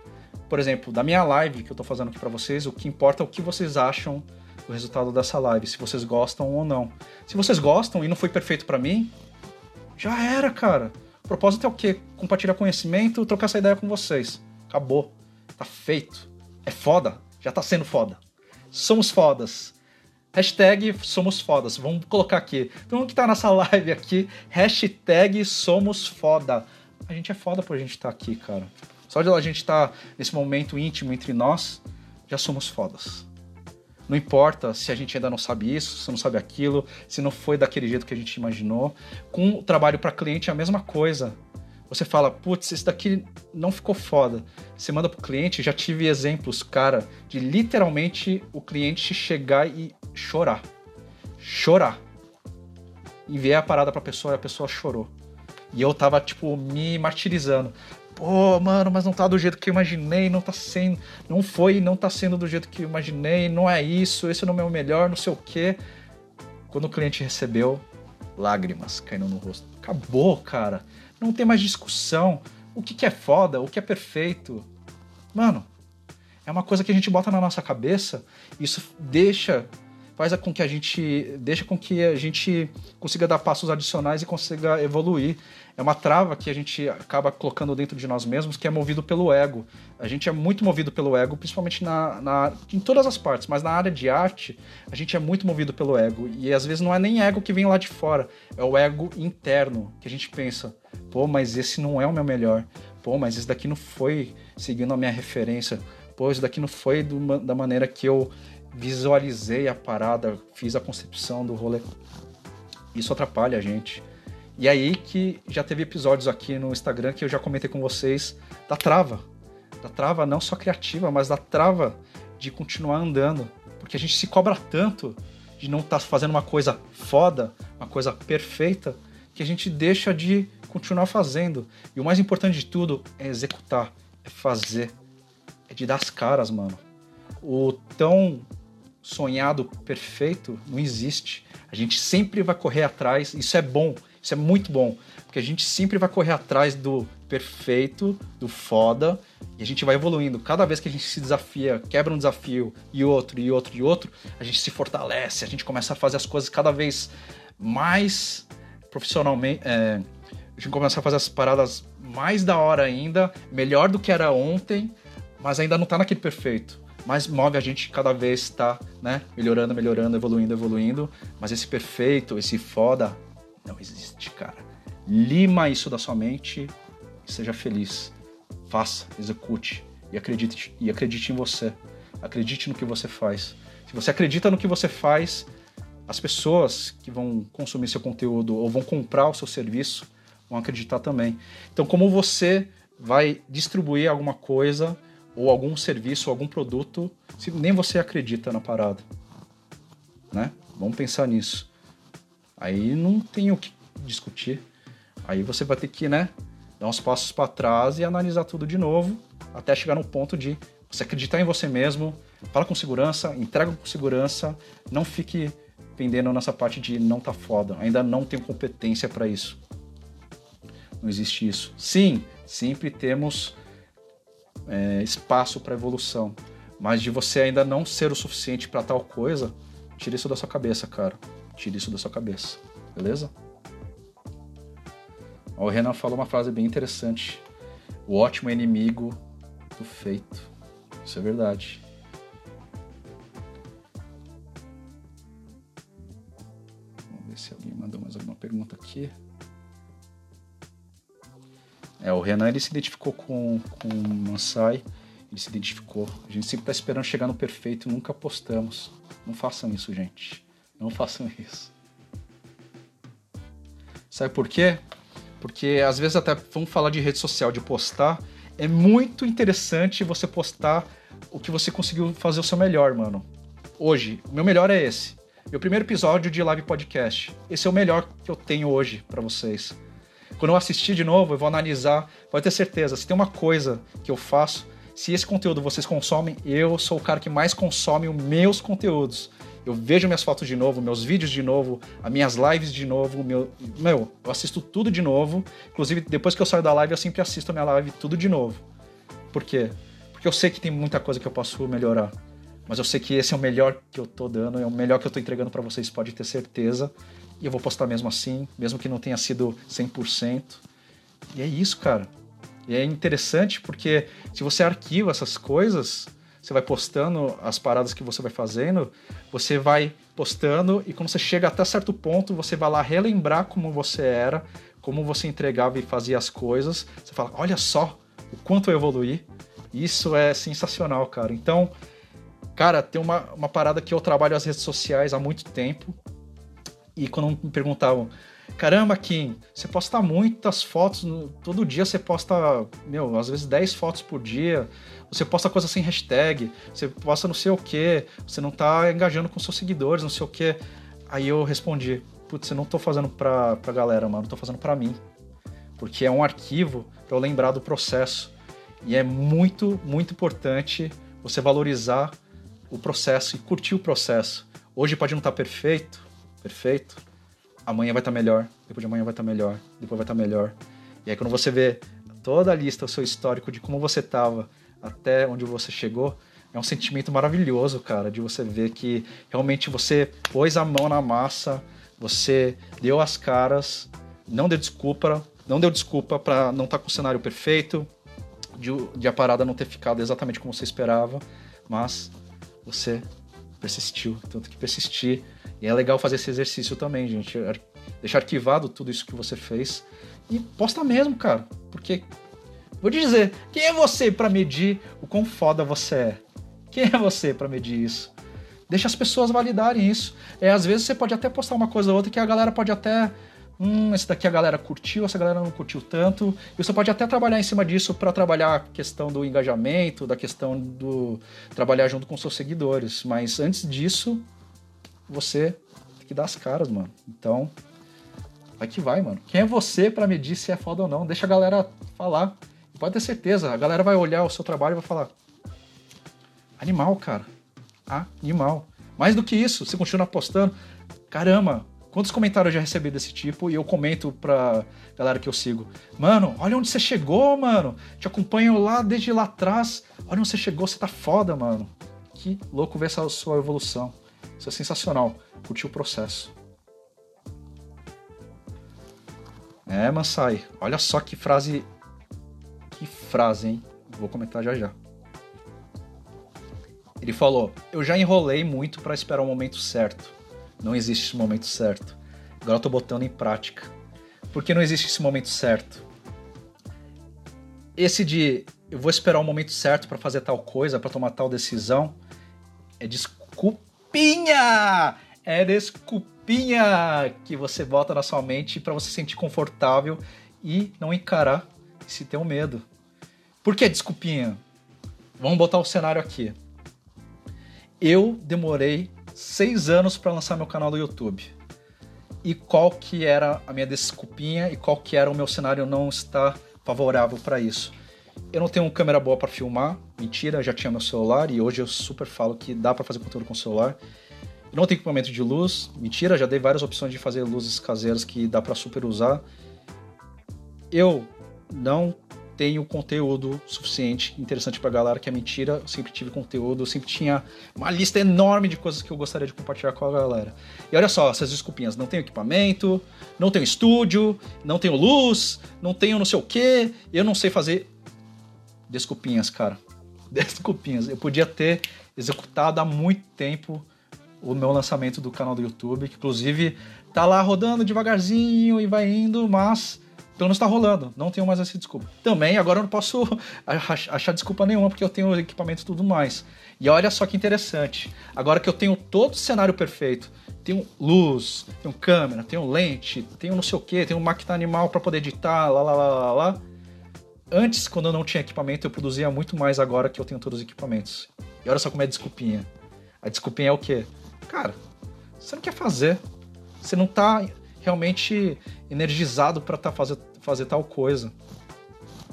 Por exemplo, da minha live que eu tô fazendo aqui para vocês, o que importa é o que vocês acham do resultado dessa live, se vocês gostam ou não. Se vocês gostam e não foi perfeito para mim, já era, cara. O propósito é o quê? Compartilhar conhecimento, trocar essa ideia com vocês. Acabou. Tá feito. É foda. Já tá sendo foda. Somos fodas. Hashtag somos fodas. Vamos colocar aqui. Então, que tá nessa live aqui, hashtag somos foda. A gente é foda por a gente estar tá aqui, cara. Só de a gente estar tá nesse momento íntimo entre nós, já somos fodas. Não importa se a gente ainda não sabe isso, se não sabe aquilo, se não foi daquele jeito que a gente imaginou. Com o trabalho para cliente é a mesma coisa. Você fala, putz, esse daqui não ficou foda. Você manda pro cliente, já tive exemplos, cara, de literalmente o cliente chegar e chorar. Chorar. Enviei a parada pra pessoa e a pessoa chorou. E eu tava, tipo, me martirizando pô, mano, mas não tá do jeito que eu imaginei, não tá sendo, não foi, não tá sendo do jeito que eu imaginei, não é isso, esse não é o melhor, não sei o quê. Quando o cliente recebeu, lágrimas caindo no rosto. Acabou, cara. Não tem mais discussão. O que, que é foda, o que é perfeito. Mano, é uma coisa que a gente bota na nossa cabeça, isso deixa faz com que a gente deixa com que a gente consiga dar passos adicionais e consiga evoluir. É uma trava que a gente acaba colocando dentro de nós mesmos, que é movido pelo ego. A gente é muito movido pelo ego, principalmente na, na, em todas as partes, mas na área de arte, a gente é muito movido pelo ego. E às vezes não é nem ego que vem lá de fora, é o ego interno, que a gente pensa, pô, mas esse não é o meu melhor. Pô, mas esse daqui não foi seguindo a minha referência. Pô, esse daqui não foi do, da maneira que eu visualizei a parada, fiz a concepção do rolê. Isso atrapalha a gente. E aí que já teve episódios aqui no Instagram que eu já comentei com vocês da trava. Da trava não só criativa, mas da trava de continuar andando. Porque a gente se cobra tanto de não estar tá fazendo uma coisa foda, uma coisa perfeita, que a gente deixa de continuar fazendo. E o mais importante de tudo é executar, é fazer, é de dar as caras, mano. O tão sonhado perfeito não existe. A gente sempre vai correr atrás, isso é bom, isso é muito bom, porque a gente sempre vai correr atrás do perfeito, do foda, e a gente vai evoluindo. Cada vez que a gente se desafia, quebra um desafio e outro, e outro, e outro, a gente se fortalece, a gente começa a fazer as coisas cada vez mais profissionalmente. É, a gente começa a fazer as paradas mais da hora ainda, melhor do que era ontem, mas ainda não tá naquele perfeito mas move a gente cada vez estar tá, né, melhorando, melhorando, evoluindo, evoluindo. Mas esse perfeito, esse foda, não existe, cara. Lima isso da sua mente e seja feliz. Faça, execute e acredite, e acredite em você. Acredite no que você faz. Se você acredita no que você faz, as pessoas que vão consumir seu conteúdo ou vão comprar o seu serviço vão acreditar também. Então, como você vai distribuir alguma coisa ou algum serviço, algum produto, se nem você acredita na parada. Né? Vamos pensar nisso. Aí não tem o que discutir. Aí você vai ter que, né, dar uns passos para trás e analisar tudo de novo, até chegar no ponto de você acreditar em você mesmo, fala com segurança, entrega com segurança, não fique pendendo nessa parte de não tá foda, ainda não tenho competência para isso. Não existe isso. Sim, sempre temos é, espaço para evolução. Mas de você ainda não ser o suficiente para tal coisa, tire isso da sua cabeça, cara. Tire isso da sua cabeça. Beleza? O Renan falou uma frase bem interessante. O ótimo é inimigo do feito. Isso é verdade. Vamos ver se alguém mandou mais alguma pergunta aqui. É, o Renan ele se identificou com, com o Mansai, ele se identificou. A gente sempre está esperando chegar no perfeito nunca postamos. Não façam isso, gente. Não façam isso. Sabe por quê? Porque às vezes até vamos falar de rede social, de postar. É muito interessante você postar o que você conseguiu fazer o seu melhor, mano. Hoje, o meu melhor é esse. Meu primeiro episódio de live podcast. Esse é o melhor que eu tenho hoje para vocês. Quando eu assistir de novo, eu vou analisar. Pode ter certeza, se tem uma coisa que eu faço, se esse conteúdo vocês consomem, eu sou o cara que mais consome os meus conteúdos. Eu vejo minhas fotos de novo, meus vídeos de novo, as minhas lives de novo, meu, meu, eu assisto tudo de novo. Inclusive, depois que eu saio da live, eu sempre assisto a minha live tudo de novo. Por quê? Porque eu sei que tem muita coisa que eu posso melhorar. Mas eu sei que esse é o melhor que eu tô dando, é o melhor que eu tô entregando para vocês, pode ter certeza. E eu vou postar mesmo assim, mesmo que não tenha sido 100%. E é isso, cara. E é interessante porque se você arquiva essas coisas, você vai postando as paradas que você vai fazendo, você vai postando e quando você chega até certo ponto, você vai lá relembrar como você era, como você entregava e fazia as coisas. Você fala, olha só o quanto eu evoluí. Isso é sensacional, cara. Então, cara, tem uma, uma parada que eu trabalho nas redes sociais há muito tempo e quando me perguntavam, caramba, Kim, você posta muitas fotos, todo dia você posta, meu, às vezes 10 fotos por dia, você posta coisa sem hashtag, você posta não sei o que, você não tá engajando com seus seguidores, não sei o que. Aí eu respondi, putz, eu não tô fazendo pra, pra galera, mano, tô fazendo pra mim. Porque é um arquivo pra eu lembrar do processo. E é muito, muito importante você valorizar o processo e curtir o processo. Hoje pode não estar tá perfeito, perfeito. Amanhã vai estar tá melhor, depois de amanhã vai estar tá melhor, depois vai estar tá melhor. E aí quando você vê toda a lista, o seu histórico de como você estava até onde você chegou, é um sentimento maravilhoso, cara, de você ver que realmente você pôs a mão na massa, você deu as caras, não deu desculpa, não deu desculpa para não estar tá com o cenário perfeito, de, de a parada não ter ficado exatamente como você esperava, mas você persistiu, tanto que persistir e é legal fazer esse exercício também, gente. Deixar arquivado tudo isso que você fez e posta mesmo, cara. Porque, vou te dizer, quem é você para medir o quão foda você é? Quem é você para medir isso? Deixa as pessoas validarem isso. É, às vezes você pode até postar uma coisa ou outra que a galera pode até. Hum, esse daqui a galera curtiu, essa galera não curtiu tanto. E você pode até trabalhar em cima disso para trabalhar a questão do engajamento, da questão do trabalhar junto com seus seguidores. Mas antes disso, você tem que dar as caras, mano. Então, vai que vai, mano. Quem é você para medir se é foda ou não? Deixa a galera falar. Pode ter certeza, a galera vai olhar o seu trabalho e vai falar: animal, cara. Animal. Mais do que isso, você continua postando. Caramba, quantos comentários eu já recebi desse tipo e eu comento pra galera que eu sigo. Mano, olha onde você chegou, mano. Te acompanho lá desde lá atrás. Olha onde você chegou, você tá foda, mano. Que louco ver essa sua evolução. Isso é sensacional. Curtir o processo. É, Mansai. Olha só que frase. Que frase, hein? Vou comentar já já. Ele falou: Eu já enrolei muito para esperar o momento certo. Não existe esse momento certo. Agora eu tô botando em prática. Por que não existe esse momento certo? Esse de eu vou esperar o momento certo para fazer tal coisa, para tomar tal decisão, é desculpa desculpinha! É desculpinha que você bota na sua mente para você se sentir confortável e não encarar se ter um medo. Por que desculpinha? Vamos botar o cenário aqui. Eu demorei seis anos para lançar meu canal do YouTube. E qual que era a minha desculpinha e qual que era o meu cenário não estar favorável para isso? Eu não tenho câmera boa para filmar, mentira, já tinha meu celular e hoje eu super falo que dá para fazer conteúdo com celular. Eu não tenho equipamento de luz, mentira, já dei várias opções de fazer luzes caseiras que dá para super usar. Eu não tenho conteúdo suficiente, interessante pra galera, que é mentira. Eu sempre tive conteúdo, eu sempre tinha uma lista enorme de coisas que eu gostaria de compartilhar com a galera. E olha só, essas desculpinhas, não tenho equipamento, não tenho estúdio, não tenho luz, não tenho não sei o que, eu não sei fazer. Desculpinhas, cara. Desculpinhas. Eu podia ter executado há muito tempo o meu lançamento do canal do YouTube, que inclusive tá lá rodando devagarzinho e vai indo, mas pelo menos tá rolando. Não tenho mais essa desculpa. Também agora eu não posso achar desculpa nenhuma porque eu tenho equipamento e tudo mais. E olha só que interessante. Agora que eu tenho todo o cenário perfeito, tenho luz, tenho câmera, tenho lente, tenho não sei o que, tenho máquina animal para poder editar, lá, lá, lá, lá, lá. Antes, quando eu não tinha equipamento, eu produzia muito mais agora que eu tenho todos os equipamentos. E olha só como é desculpinha. A desculpinha é o quê? Cara, você não quer fazer. Você não tá realmente energizado para tá fazer, fazer tal coisa.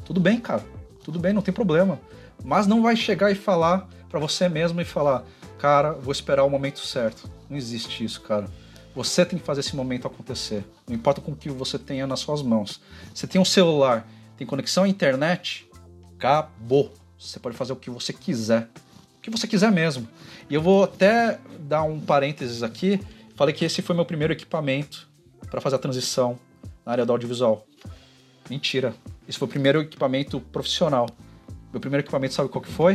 Tudo bem, cara. Tudo bem, não tem problema. Mas não vai chegar e falar para você mesmo e falar, cara, vou esperar o momento certo. Não existe isso, cara. Você tem que fazer esse momento acontecer. Não importa com o que você tenha nas suas mãos. Você tem um celular, tem conexão à internet, acabou. Você pode fazer o que você quiser. O que você quiser mesmo. E eu vou até dar um parênteses aqui. Falei que esse foi meu primeiro equipamento para fazer a transição na área do audiovisual. Mentira. Esse foi o primeiro equipamento profissional. Meu primeiro equipamento, sabe qual que foi?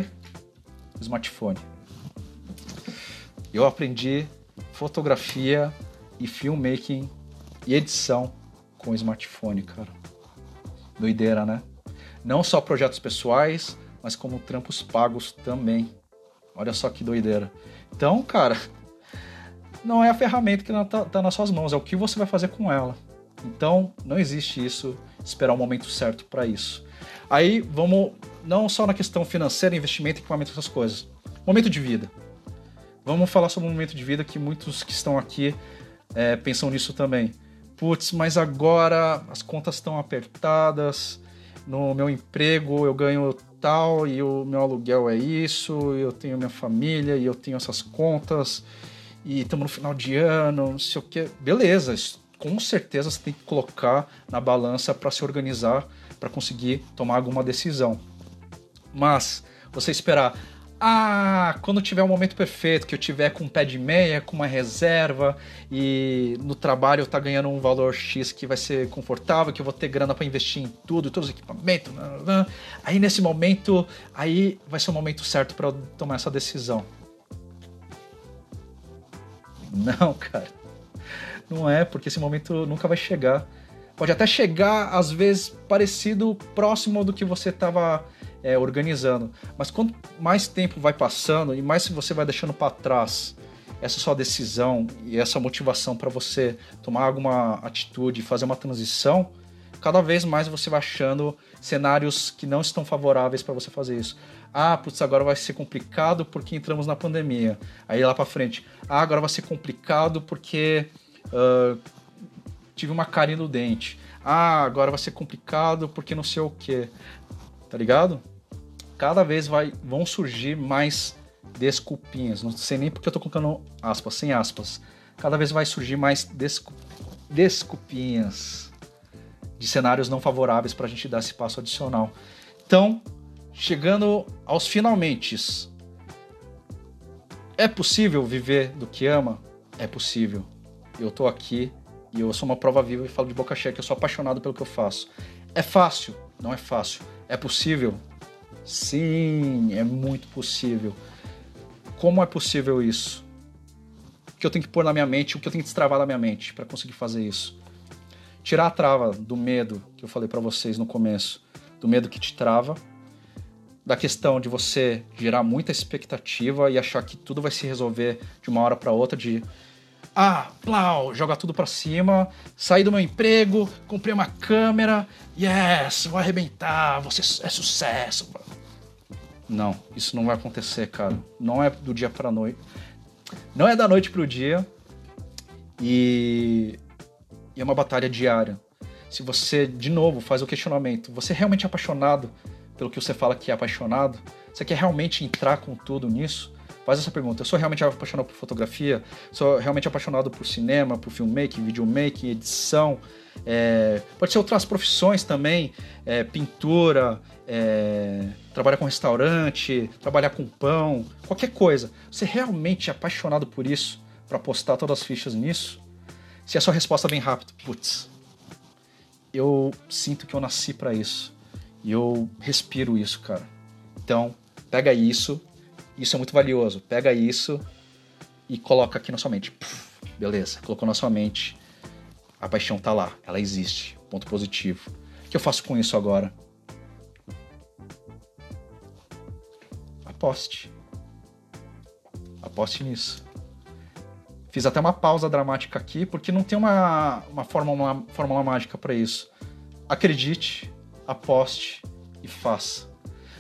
O smartphone. Eu aprendi fotografia e filmmaking e edição com smartphone, cara. Doideira, né? Não só projetos pessoais, mas como trampos pagos também. Olha só que doideira. Então, cara, não é a ferramenta que está tá nas suas mãos, é o que você vai fazer com ela. Então, não existe isso, esperar o momento certo para isso. Aí, vamos, não só na questão financeira, investimento, equipamento, essas coisas. Momento de vida. Vamos falar sobre o momento de vida que muitos que estão aqui é, pensam nisso também. Putz, mas agora as contas estão apertadas, no meu emprego eu ganho tal e o meu aluguel é isso, eu tenho minha família e eu tenho essas contas e estamos no final de ano, não sei o que. Beleza, com certeza você tem que colocar na balança para se organizar, para conseguir tomar alguma decisão. Mas você esperar, ah, quando tiver o um momento perfeito, que eu tiver com um pé de meia, com uma reserva e no trabalho eu tá ganhando um valor X que vai ser confortável, que eu vou ter grana para investir em tudo, todos os equipamentos, aí nesse momento, aí vai ser o momento certo para eu tomar essa decisão. Não, cara. Não é, porque esse momento nunca vai chegar. Pode até chegar, às vezes, parecido, próximo do que você estava é, organizando. Mas quanto mais tempo vai passando e mais você vai deixando para trás essa sua decisão e essa motivação para você tomar alguma atitude, fazer uma transição, cada vez mais você vai achando cenários que não estão favoráveis para você fazer isso. Ah, putz, agora vai ser complicado porque entramos na pandemia. Aí lá para frente, ah, agora vai ser complicado porque uh, tive uma carinha no dente. Ah, agora vai ser complicado porque não sei o que. Tá ligado? Cada vez vai, vão surgir mais desculpinhas. Não sei nem porque eu tô colocando aspas, sem aspas. Cada vez vai surgir mais desculp... desculpinhas de cenários não favoráveis para a gente dar esse passo adicional. Então, chegando aos finalmente. É possível viver do que ama? É possível. Eu tô aqui e eu sou uma prova viva e falo de boca cheia que eu sou apaixonado pelo que eu faço. É fácil? Não é fácil. É possível? Sim, é muito possível. Como é possível isso? O que eu tenho que pôr na minha mente, o que eu tenho que destravar na minha mente para conseguir fazer isso? Tirar a trava do medo que eu falei para vocês no começo, do medo que te trava da questão de você gerar muita expectativa e achar que tudo vai se resolver de uma hora para outra de ah, plau, joga tudo para cima, saí do meu emprego, comprei uma câmera, yes, vou arrebentar, você é sucesso. Não, isso não vai acontecer, cara. Não é do dia para noite. Não é da noite pro dia. E... e é uma batalha diária. Se você, de novo, faz o questionamento, você é realmente apaixonado pelo que você fala que é apaixonado? Você quer realmente entrar com tudo nisso? Faz essa pergunta. Eu sou realmente apaixonado por fotografia? Sou realmente apaixonado por cinema, por filmmaking, videomaking, edição? É, pode ser outras profissões também, é, pintura, é, trabalhar com restaurante, trabalhar com pão, qualquer coisa. Você realmente é apaixonado por isso para postar todas as fichas nisso? Se a sua resposta vem rápido, putz, eu sinto que eu nasci para isso e eu respiro isso, cara. Então, pega isso, isso é muito valioso. Pega isso e coloca aqui na sua mente. Puf, beleza, colocou na sua mente. A paixão tá lá, ela existe. Ponto positivo. O que eu faço com isso agora? Aposte. Aposte nisso. Fiz até uma pausa dramática aqui, porque não tem uma, uma, fórmula, uma fórmula mágica para isso. Acredite, aposte e faça.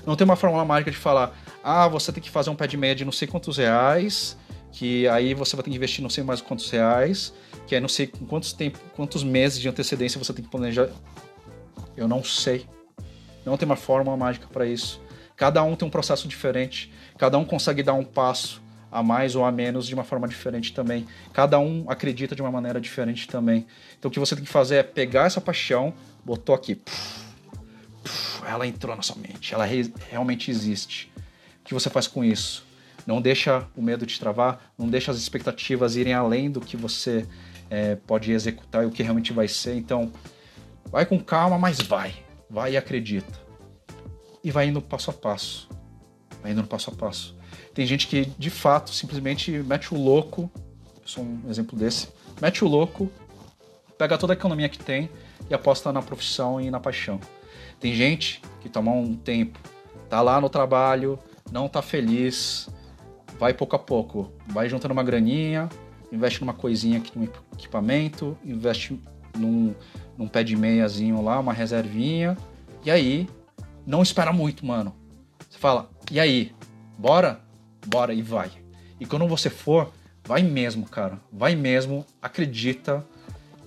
Não tem uma fórmula mágica de falar, ah, você tem que fazer um pé de meia de não sei quantos reais, que aí você vai ter que investir não sei mais quantos reais, que é não sei quantos, tempo, quantos meses de antecedência você tem que planejar. Eu não sei. Não tem uma fórmula mágica para isso. Cada um tem um processo diferente, cada um consegue dar um passo a mais ou a menos de uma forma diferente também. Cada um acredita de uma maneira diferente também. Então o que você tem que fazer é pegar essa paixão, botou aqui, ela entrou na sua mente, ela re realmente existe. O que você faz com isso? Não deixa o medo te travar, não deixa as expectativas irem além do que você é, pode executar e o que realmente vai ser. Então, vai com calma, mas vai. Vai e acredita. E vai indo passo a passo. Vai indo passo a passo. Tem gente que, de fato, simplesmente mete o louco. Eu sou um exemplo desse. Mete o louco, pega toda a economia que tem e aposta na profissão e na paixão. Tem gente que toma um tempo, tá lá no trabalho, não tá feliz, vai pouco a pouco, vai juntando uma graninha, investe numa coisinha aqui no equipamento, investe num, num pé de meiazinho lá, uma reservinha, e aí não espera muito, mano. Você fala, e aí, bora? bora e vai. E quando você for, vai mesmo, cara. Vai mesmo, acredita.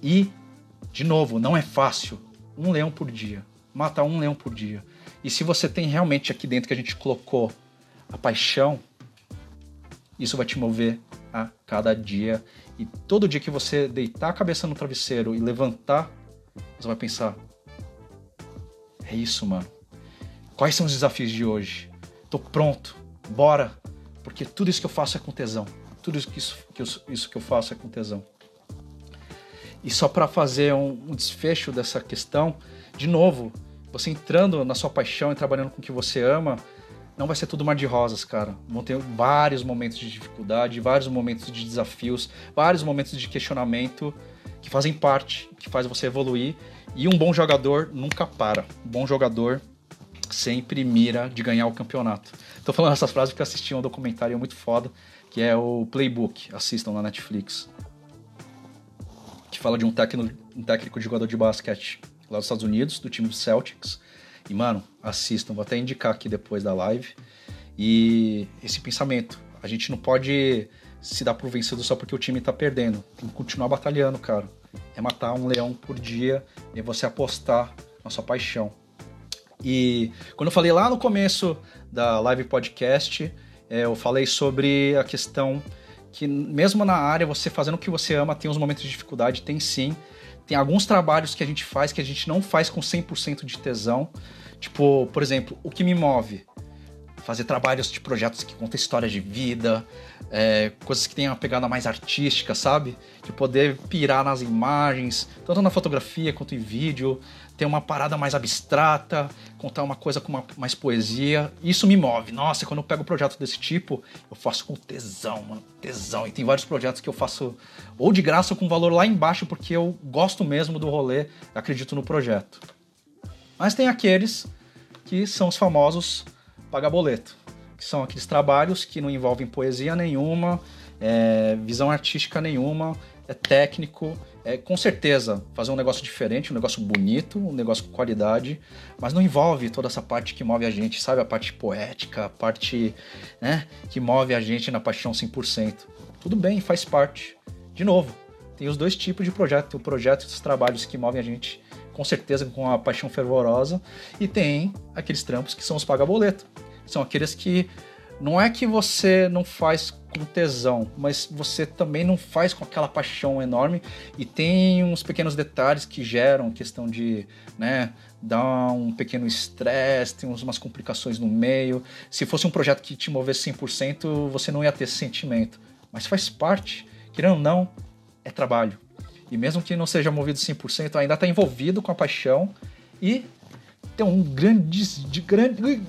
E, de novo, não é fácil. Um leão por dia. Matar um leão por dia. E se você tem realmente aqui dentro que a gente colocou a paixão, isso vai te mover a cada dia. E todo dia que você deitar a cabeça no travesseiro e levantar, você vai pensar: é isso, mano. Quais são os desafios de hoje? Tô pronto. Bora. Porque tudo isso que eu faço é com tesão. Tudo isso que, isso, que, eu, isso que eu faço é com tesão. E só para fazer um, um, desfecho dessa questão, de novo, você entrando na sua paixão e trabalhando com o que você ama, não vai ser tudo mar de rosas, cara. Vão ter vários momentos de dificuldade, vários momentos de desafios, vários momentos de questionamento que fazem parte, que faz você evoluir. E um bom jogador nunca para. Um bom jogador sempre mira de ganhar o campeonato. Tô falando essas frases porque assisti um documentário muito foda, que é o Playbook, assistam na Netflix. Que fala de um técnico, um técnico de jogador de basquete lá dos Estados Unidos, do time do Celtics. E, mano, assistam, vou até indicar aqui depois da live. E esse pensamento, a gente não pode se dar por vencido só porque o time tá perdendo. Tem que continuar batalhando, cara. É matar um leão por dia e você apostar na sua paixão. E quando eu falei lá no começo da live podcast, é, eu falei sobre a questão que mesmo na área, você fazendo o que você ama, tem uns momentos de dificuldade, tem sim. Tem alguns trabalhos que a gente faz que a gente não faz com 100% de tesão. Tipo, por exemplo, o que me move? Fazer trabalhos de projetos que contam histórias de vida, é, coisas que tenham uma pegada mais artística, sabe? De poder pirar nas imagens, tanto na fotografia quanto em vídeo, ter uma parada mais abstrata, contar uma coisa com uma, mais poesia. Isso me move. Nossa, quando eu pego um projeto desse tipo, eu faço com tesão, mano. Tesão. E tem vários projetos que eu faço ou de graça ou com valor lá embaixo, porque eu gosto mesmo do rolê, acredito no projeto. Mas tem aqueles que são os famosos paga boleto, que são aqueles trabalhos que não envolvem poesia nenhuma, é, visão artística nenhuma, é técnico, é com certeza fazer um negócio diferente, um negócio bonito, um negócio com qualidade, mas não envolve toda essa parte que move a gente, sabe? A parte poética, a parte né, que move a gente na paixão 100%. Tudo bem, faz parte. De novo, tem os dois tipos de projeto. O projeto dos trabalhos que movem a gente com certeza com a paixão fervorosa e tem aqueles trampos que são os paga-boleto. São aqueles que não é que você não faz com tesão, mas você também não faz com aquela paixão enorme e tem uns pequenos detalhes que geram questão de, né, dar um pequeno estresse, tem umas complicações no meio. Se fosse um projeto que te movesse 100%, você não ia ter esse sentimento. Mas faz parte, querendo ou não, é trabalho. E mesmo que não seja movido 100%, ainda está envolvido com a paixão e tem um grande, de grande,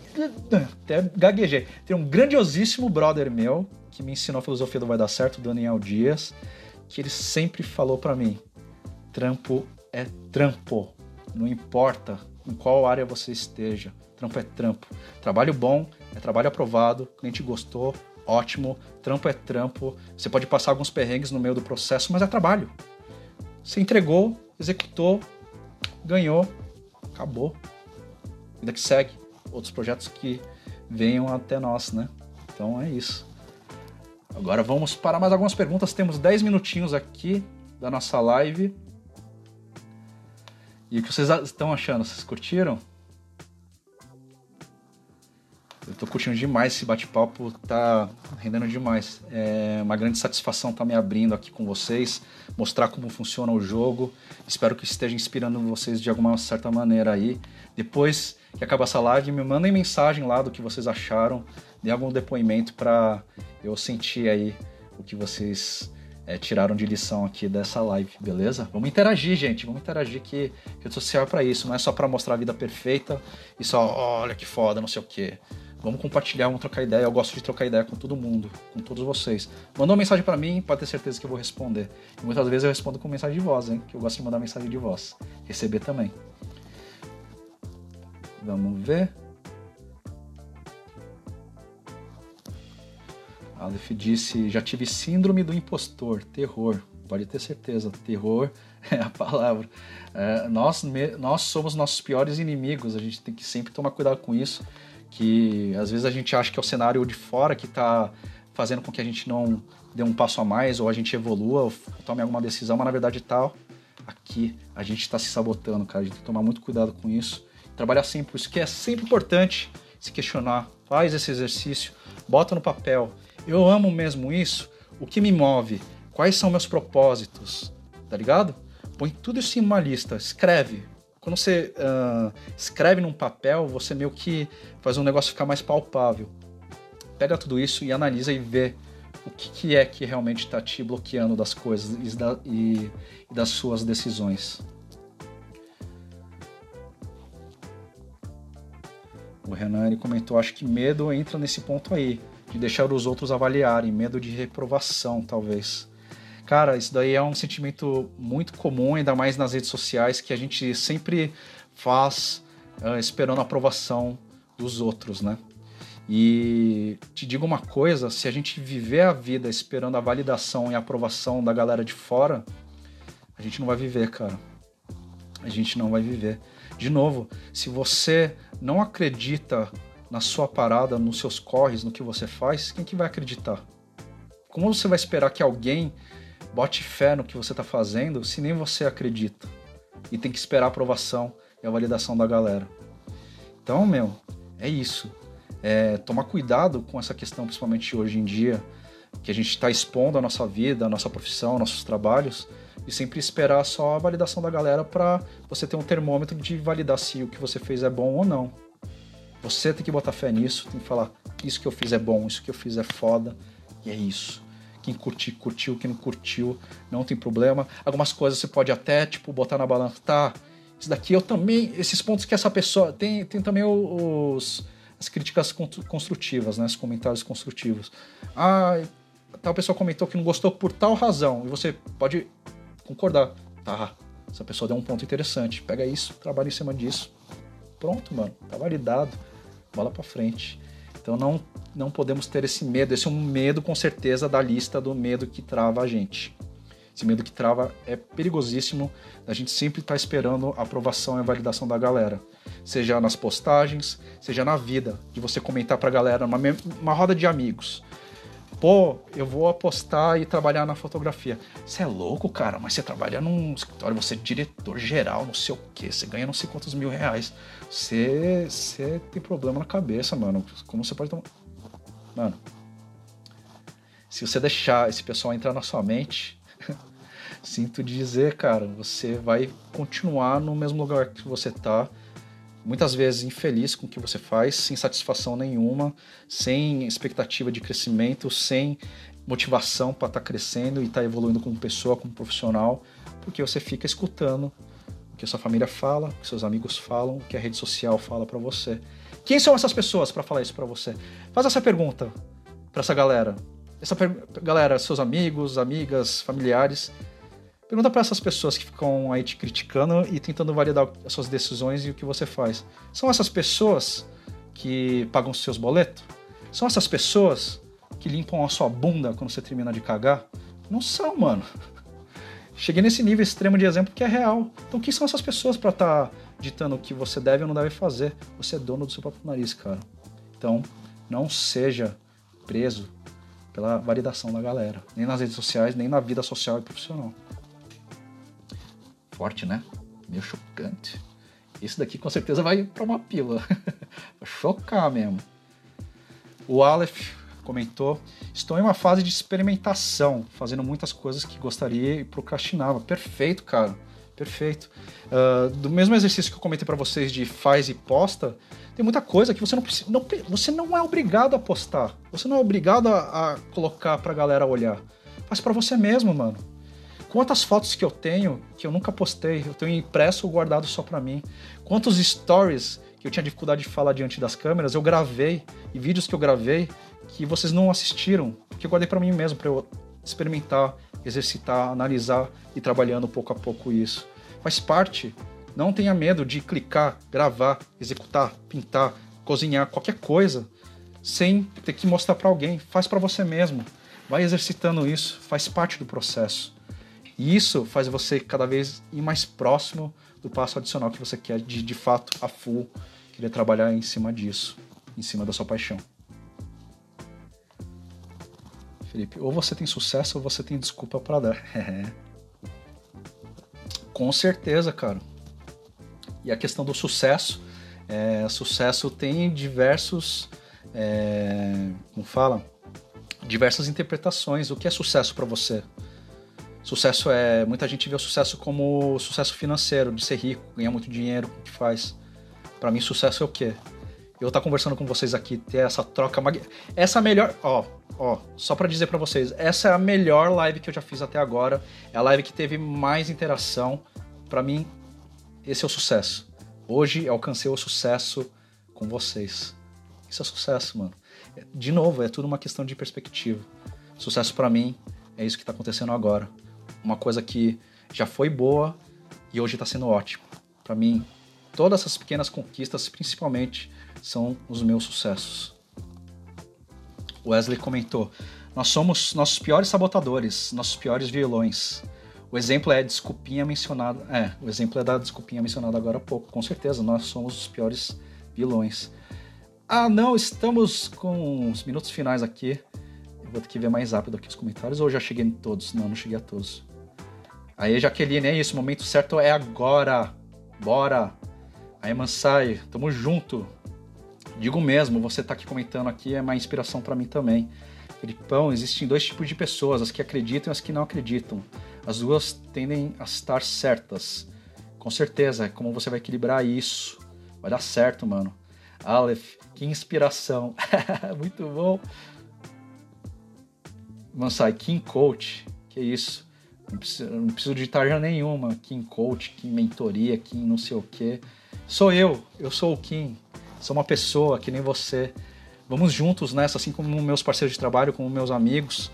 até gaguejei. Tem um grandiosíssimo brother meu que me ensinou a filosofia do vai dar certo, Daniel Dias, que ele sempre falou para mim: trampo é trampo, não importa em qual área você esteja, trampo é trampo. Trabalho bom é trabalho aprovado, cliente gostou, ótimo. Trampo é trampo. Você pode passar alguns perrengues no meio do processo, mas é trabalho. Você entregou, executou, ganhou, acabou vida que segue, outros projetos que venham até nós, né? Então é isso. Agora vamos para mais algumas perguntas. Temos 10 minutinhos aqui da nossa live. E o que vocês estão achando? Vocês curtiram? Eu tô curtindo demais esse bate-papo, tá rendendo demais. É uma grande satisfação estar tá me abrindo aqui com vocês, mostrar como funciona o jogo. Espero que esteja inspirando vocês de alguma certa maneira aí. Depois que acaba essa live, me mandem mensagem lá do que vocês acharam, dê algum depoimento para eu sentir aí o que vocês é, tiraram de lição aqui dessa live, beleza? Vamos interagir, gente, vamos interagir que rede social é para isso, não é só para mostrar a vida perfeita e só, olha que foda, não sei o que. Vamos compartilhar, vamos trocar ideia. Eu gosto de trocar ideia com todo mundo, com todos vocês. Mandou uma mensagem para mim, pode ter certeza que eu vou responder. E muitas vezes eu respondo com mensagem de voz, hein? Que eu gosto de mandar mensagem de voz. Receber também. Vamos ver. Aleph disse: já tive síndrome do impostor, terror. Pode ter certeza, terror é a palavra. É, nós, nós somos nossos piores inimigos, a gente tem que sempre tomar cuidado com isso. Que às vezes a gente acha que é o cenário de fora que está fazendo com que a gente não dê um passo a mais, ou a gente evolua, ou tome alguma decisão, mas na verdade tal. Aqui a gente está se sabotando, cara. A gente tem que tomar muito cuidado com isso trabalhar sempre, isso que é sempre importante se questionar, faz esse exercício, bota no papel. Eu amo mesmo isso? O que me move? Quais são meus propósitos? Tá ligado? Põe tudo isso em uma lista, escreve. Quando você uh, escreve num papel, você meio que faz um negócio ficar mais palpável. Pega tudo isso e analisa e vê o que, que é que realmente está te bloqueando das coisas e, da, e, e das suas decisões. O Renan comentou, acho que medo entra nesse ponto aí, de deixar os outros avaliarem, medo de reprovação, talvez. Cara, isso daí é um sentimento muito comum, ainda mais nas redes sociais, que a gente sempre faz uh, esperando a aprovação dos outros, né? E te digo uma coisa, se a gente viver a vida esperando a validação e a aprovação da galera de fora, a gente não vai viver, cara. A gente não vai viver. De novo, se você não acredita na sua parada, nos seus corres, no que você faz, quem que vai acreditar? Como você vai esperar que alguém bote fé no que você está fazendo se nem você acredita? E tem que esperar a aprovação e a validação da galera. Então, meu, é isso. É, tomar cuidado com essa questão, principalmente hoje em dia, que a gente está expondo a nossa vida, a nossa profissão, nossos trabalhos, e sempre esperar só a validação da galera para você ter um termômetro de validar se o que você fez é bom ou não. Você tem que botar fé nisso, tem que falar: isso que eu fiz é bom, isso que eu fiz é foda, e é isso. Quem curtiu, curtiu, quem não curtiu, não tem problema. Algumas coisas você pode até, tipo, botar na balança, tá? Isso daqui eu também. Esses pontos que essa pessoa. Tem, tem também os, as críticas construtivas, né? Os comentários construtivos. Ah, tal pessoa comentou que não gostou por tal razão. E você pode concordar. Tá, essa pessoa deu um ponto interessante. Pega isso, trabalha em cima disso. Pronto, mano. Tá validado. Bola pra frente. Então não, não podemos ter esse medo. Esse é um medo, com certeza, da lista do medo que trava a gente. Esse medo que trava é perigosíssimo. A gente sempre tá esperando a aprovação e a validação da galera. Seja nas postagens, seja na vida. De você comentar pra galera, numa uma roda de amigos pô, eu vou apostar e trabalhar na fotografia. Você é louco, cara, mas você trabalha num escritório, você é diretor geral, não sei o quê, você ganha não sei quantos mil reais. Você, você tem problema na cabeça, mano. Como você pode tomar. mano, se você deixar esse pessoal entrar na sua mente, sinto dizer, cara, você vai continuar no mesmo lugar que você tá, muitas vezes infeliz com o que você faz, sem satisfação nenhuma, sem expectativa de crescimento, sem motivação para estar tá crescendo e estar tá evoluindo como pessoa, como profissional, porque você fica escutando o que a sua família fala, o que seus amigos falam, o que a rede social fala para você. Quem são essas pessoas para falar isso para você? Faz essa pergunta para essa galera. Essa galera, seus amigos, amigas, familiares, Pergunta para essas pessoas que ficam aí te criticando e tentando validar as suas decisões e o que você faz. São essas pessoas que pagam seus boletos? São essas pessoas que limpam a sua bunda quando você termina de cagar? Não são, mano. Cheguei nesse nível extremo de exemplo que é real. Então, quem são essas pessoas para estar tá ditando o que você deve ou não deve fazer? Você é dono do seu próprio nariz, cara. Então, não seja preso pela validação da galera, nem nas redes sociais, nem na vida social e profissional forte, né? Meio chocante. Esse daqui com certeza vai para uma pila. chocar mesmo. O Aleph comentou: Estou em uma fase de experimentação, fazendo muitas coisas que gostaria e procrastinava. Perfeito, cara. Perfeito. Uh, do mesmo exercício que eu comentei para vocês de faz e posta, tem muita coisa que você não. Não, você não é obrigado a postar. Você não é obrigado a, a colocar pra galera olhar. Faz para você mesmo, mano. Quantas fotos que eu tenho que eu nunca postei, eu tenho impresso ou guardado só para mim. Quantos stories que eu tinha dificuldade de falar diante das câmeras, eu gravei e vídeos que eu gravei que vocês não assistiram, que eu guardei para mim mesmo para eu experimentar, exercitar, analisar e trabalhando pouco a pouco isso. Faz parte. Não tenha medo de clicar, gravar, executar, pintar, cozinhar, qualquer coisa, sem ter que mostrar para alguém. Faz para você mesmo. Vai exercitando isso, faz parte do processo. E isso faz você cada vez ir mais próximo do passo adicional que você quer de, de fato, a full, querer trabalhar em cima disso, em cima da sua paixão. Felipe, ou você tem sucesso ou você tem desculpa para dar. Com certeza, cara. E a questão do sucesso, é, sucesso tem diversos, é, como fala, diversas interpretações. O que é sucesso para você? Sucesso é. Muita gente vê o sucesso como sucesso financeiro, de ser rico, ganhar muito dinheiro, o que faz. Para mim, sucesso é o quê? Eu estar tá conversando com vocês aqui, ter essa troca. Mag... Essa melhor. Ó, ó, só para dizer para vocês, essa é a melhor live que eu já fiz até agora. É a live que teve mais interação. Para mim, esse é o sucesso. Hoje alcancei o sucesso com vocês. Isso é sucesso, mano. De novo, é tudo uma questão de perspectiva. Sucesso para mim é isso que tá acontecendo agora uma coisa que já foi boa e hoje está sendo ótimo. Para mim, todas essas pequenas conquistas, principalmente, são os meus sucessos. Wesley comentou: Nós somos nossos piores sabotadores, nossos piores vilões. O exemplo é a desculpinha mencionada. É, o exemplo é da desculpinha mencionada agora há pouco. Com certeza, nós somos os piores vilões. Ah, não, estamos com os minutos finais aqui. Vou ter que ver mais rápido aqui os comentários ou já cheguei em todos? Não, não cheguei a todos. Aí, Jaqueline, é isso, o momento certo é agora. Bora. Aí, Mansai, tamo junto. Digo mesmo, você tá aqui comentando aqui é uma inspiração para mim também. Felipão, existem dois tipos de pessoas, as que acreditam e as que não acreditam. As duas tendem a estar certas. Com certeza, como você vai equilibrar isso. Vai dar certo, mano. Aleph, que inspiração. Muito bom. Mansai, King Coach, que isso. Não preciso, não preciso de tarja nenhuma, Kim Coach, Kim Mentoria, Kim não sei o quê. Sou eu, eu sou o Kim. Sou uma pessoa que nem você. Vamos juntos nessa, assim como meus parceiros de trabalho, como meus amigos.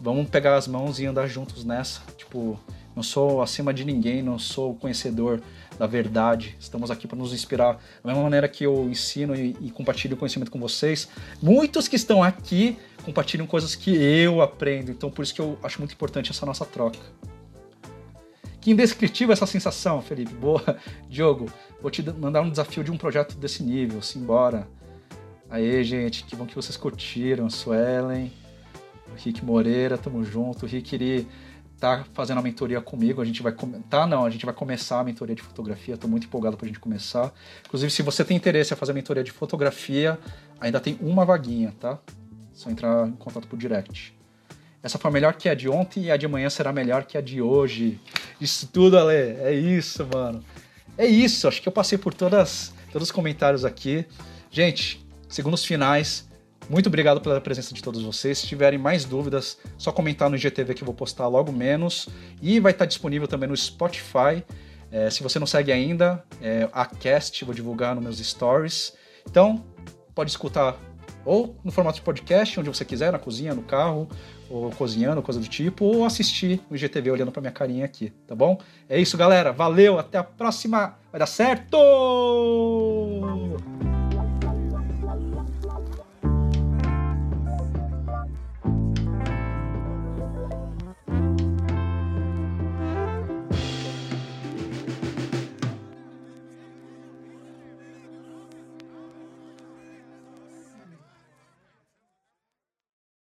Vamos pegar as mãos e andar juntos nessa. Tipo, não sou acima de ninguém, não sou conhecedor da verdade. Estamos aqui para nos inspirar. Da mesma maneira que eu ensino e, e compartilho conhecimento com vocês, muitos que estão aqui compartilham coisas que eu aprendo. Então, por isso que eu acho muito importante essa nossa troca. Que indescritível essa sensação, Felipe. Boa. Diogo, vou te mandar um desafio de um projeto desse nível. Simbora. Aê, gente, que bom que vocês curtiram. Suelen, Rick Moreira, tamo junto. Rick, ele tá fazendo a mentoria comigo. A gente vai tá não, a gente vai começar a mentoria de fotografia. Tô muito empolgado pra gente começar. Inclusive, se você tem interesse em fazer a mentoria de fotografia, ainda tem uma vaguinha, tá? Se eu entrar em contato por direct. Essa foi melhor que a de ontem e a de amanhã será melhor que a de hoje. Isso tudo, Ale. É isso, mano. É isso. Acho que eu passei por todas, todos os comentários aqui. Gente, segundos finais. Muito obrigado pela presença de todos vocês. Se tiverem mais dúvidas, só comentar no IGTV que eu vou postar logo menos. E vai estar disponível também no Spotify. É, se você não segue ainda, é, a Cast, vou divulgar nos meus stories. Então, pode escutar ou no formato de podcast, onde você quiser, na cozinha, no carro, ou cozinhando, coisa do tipo, ou assistir no IGTV olhando pra minha carinha aqui, tá bom? É isso, galera. Valeu, até a próxima. Vai dar certo!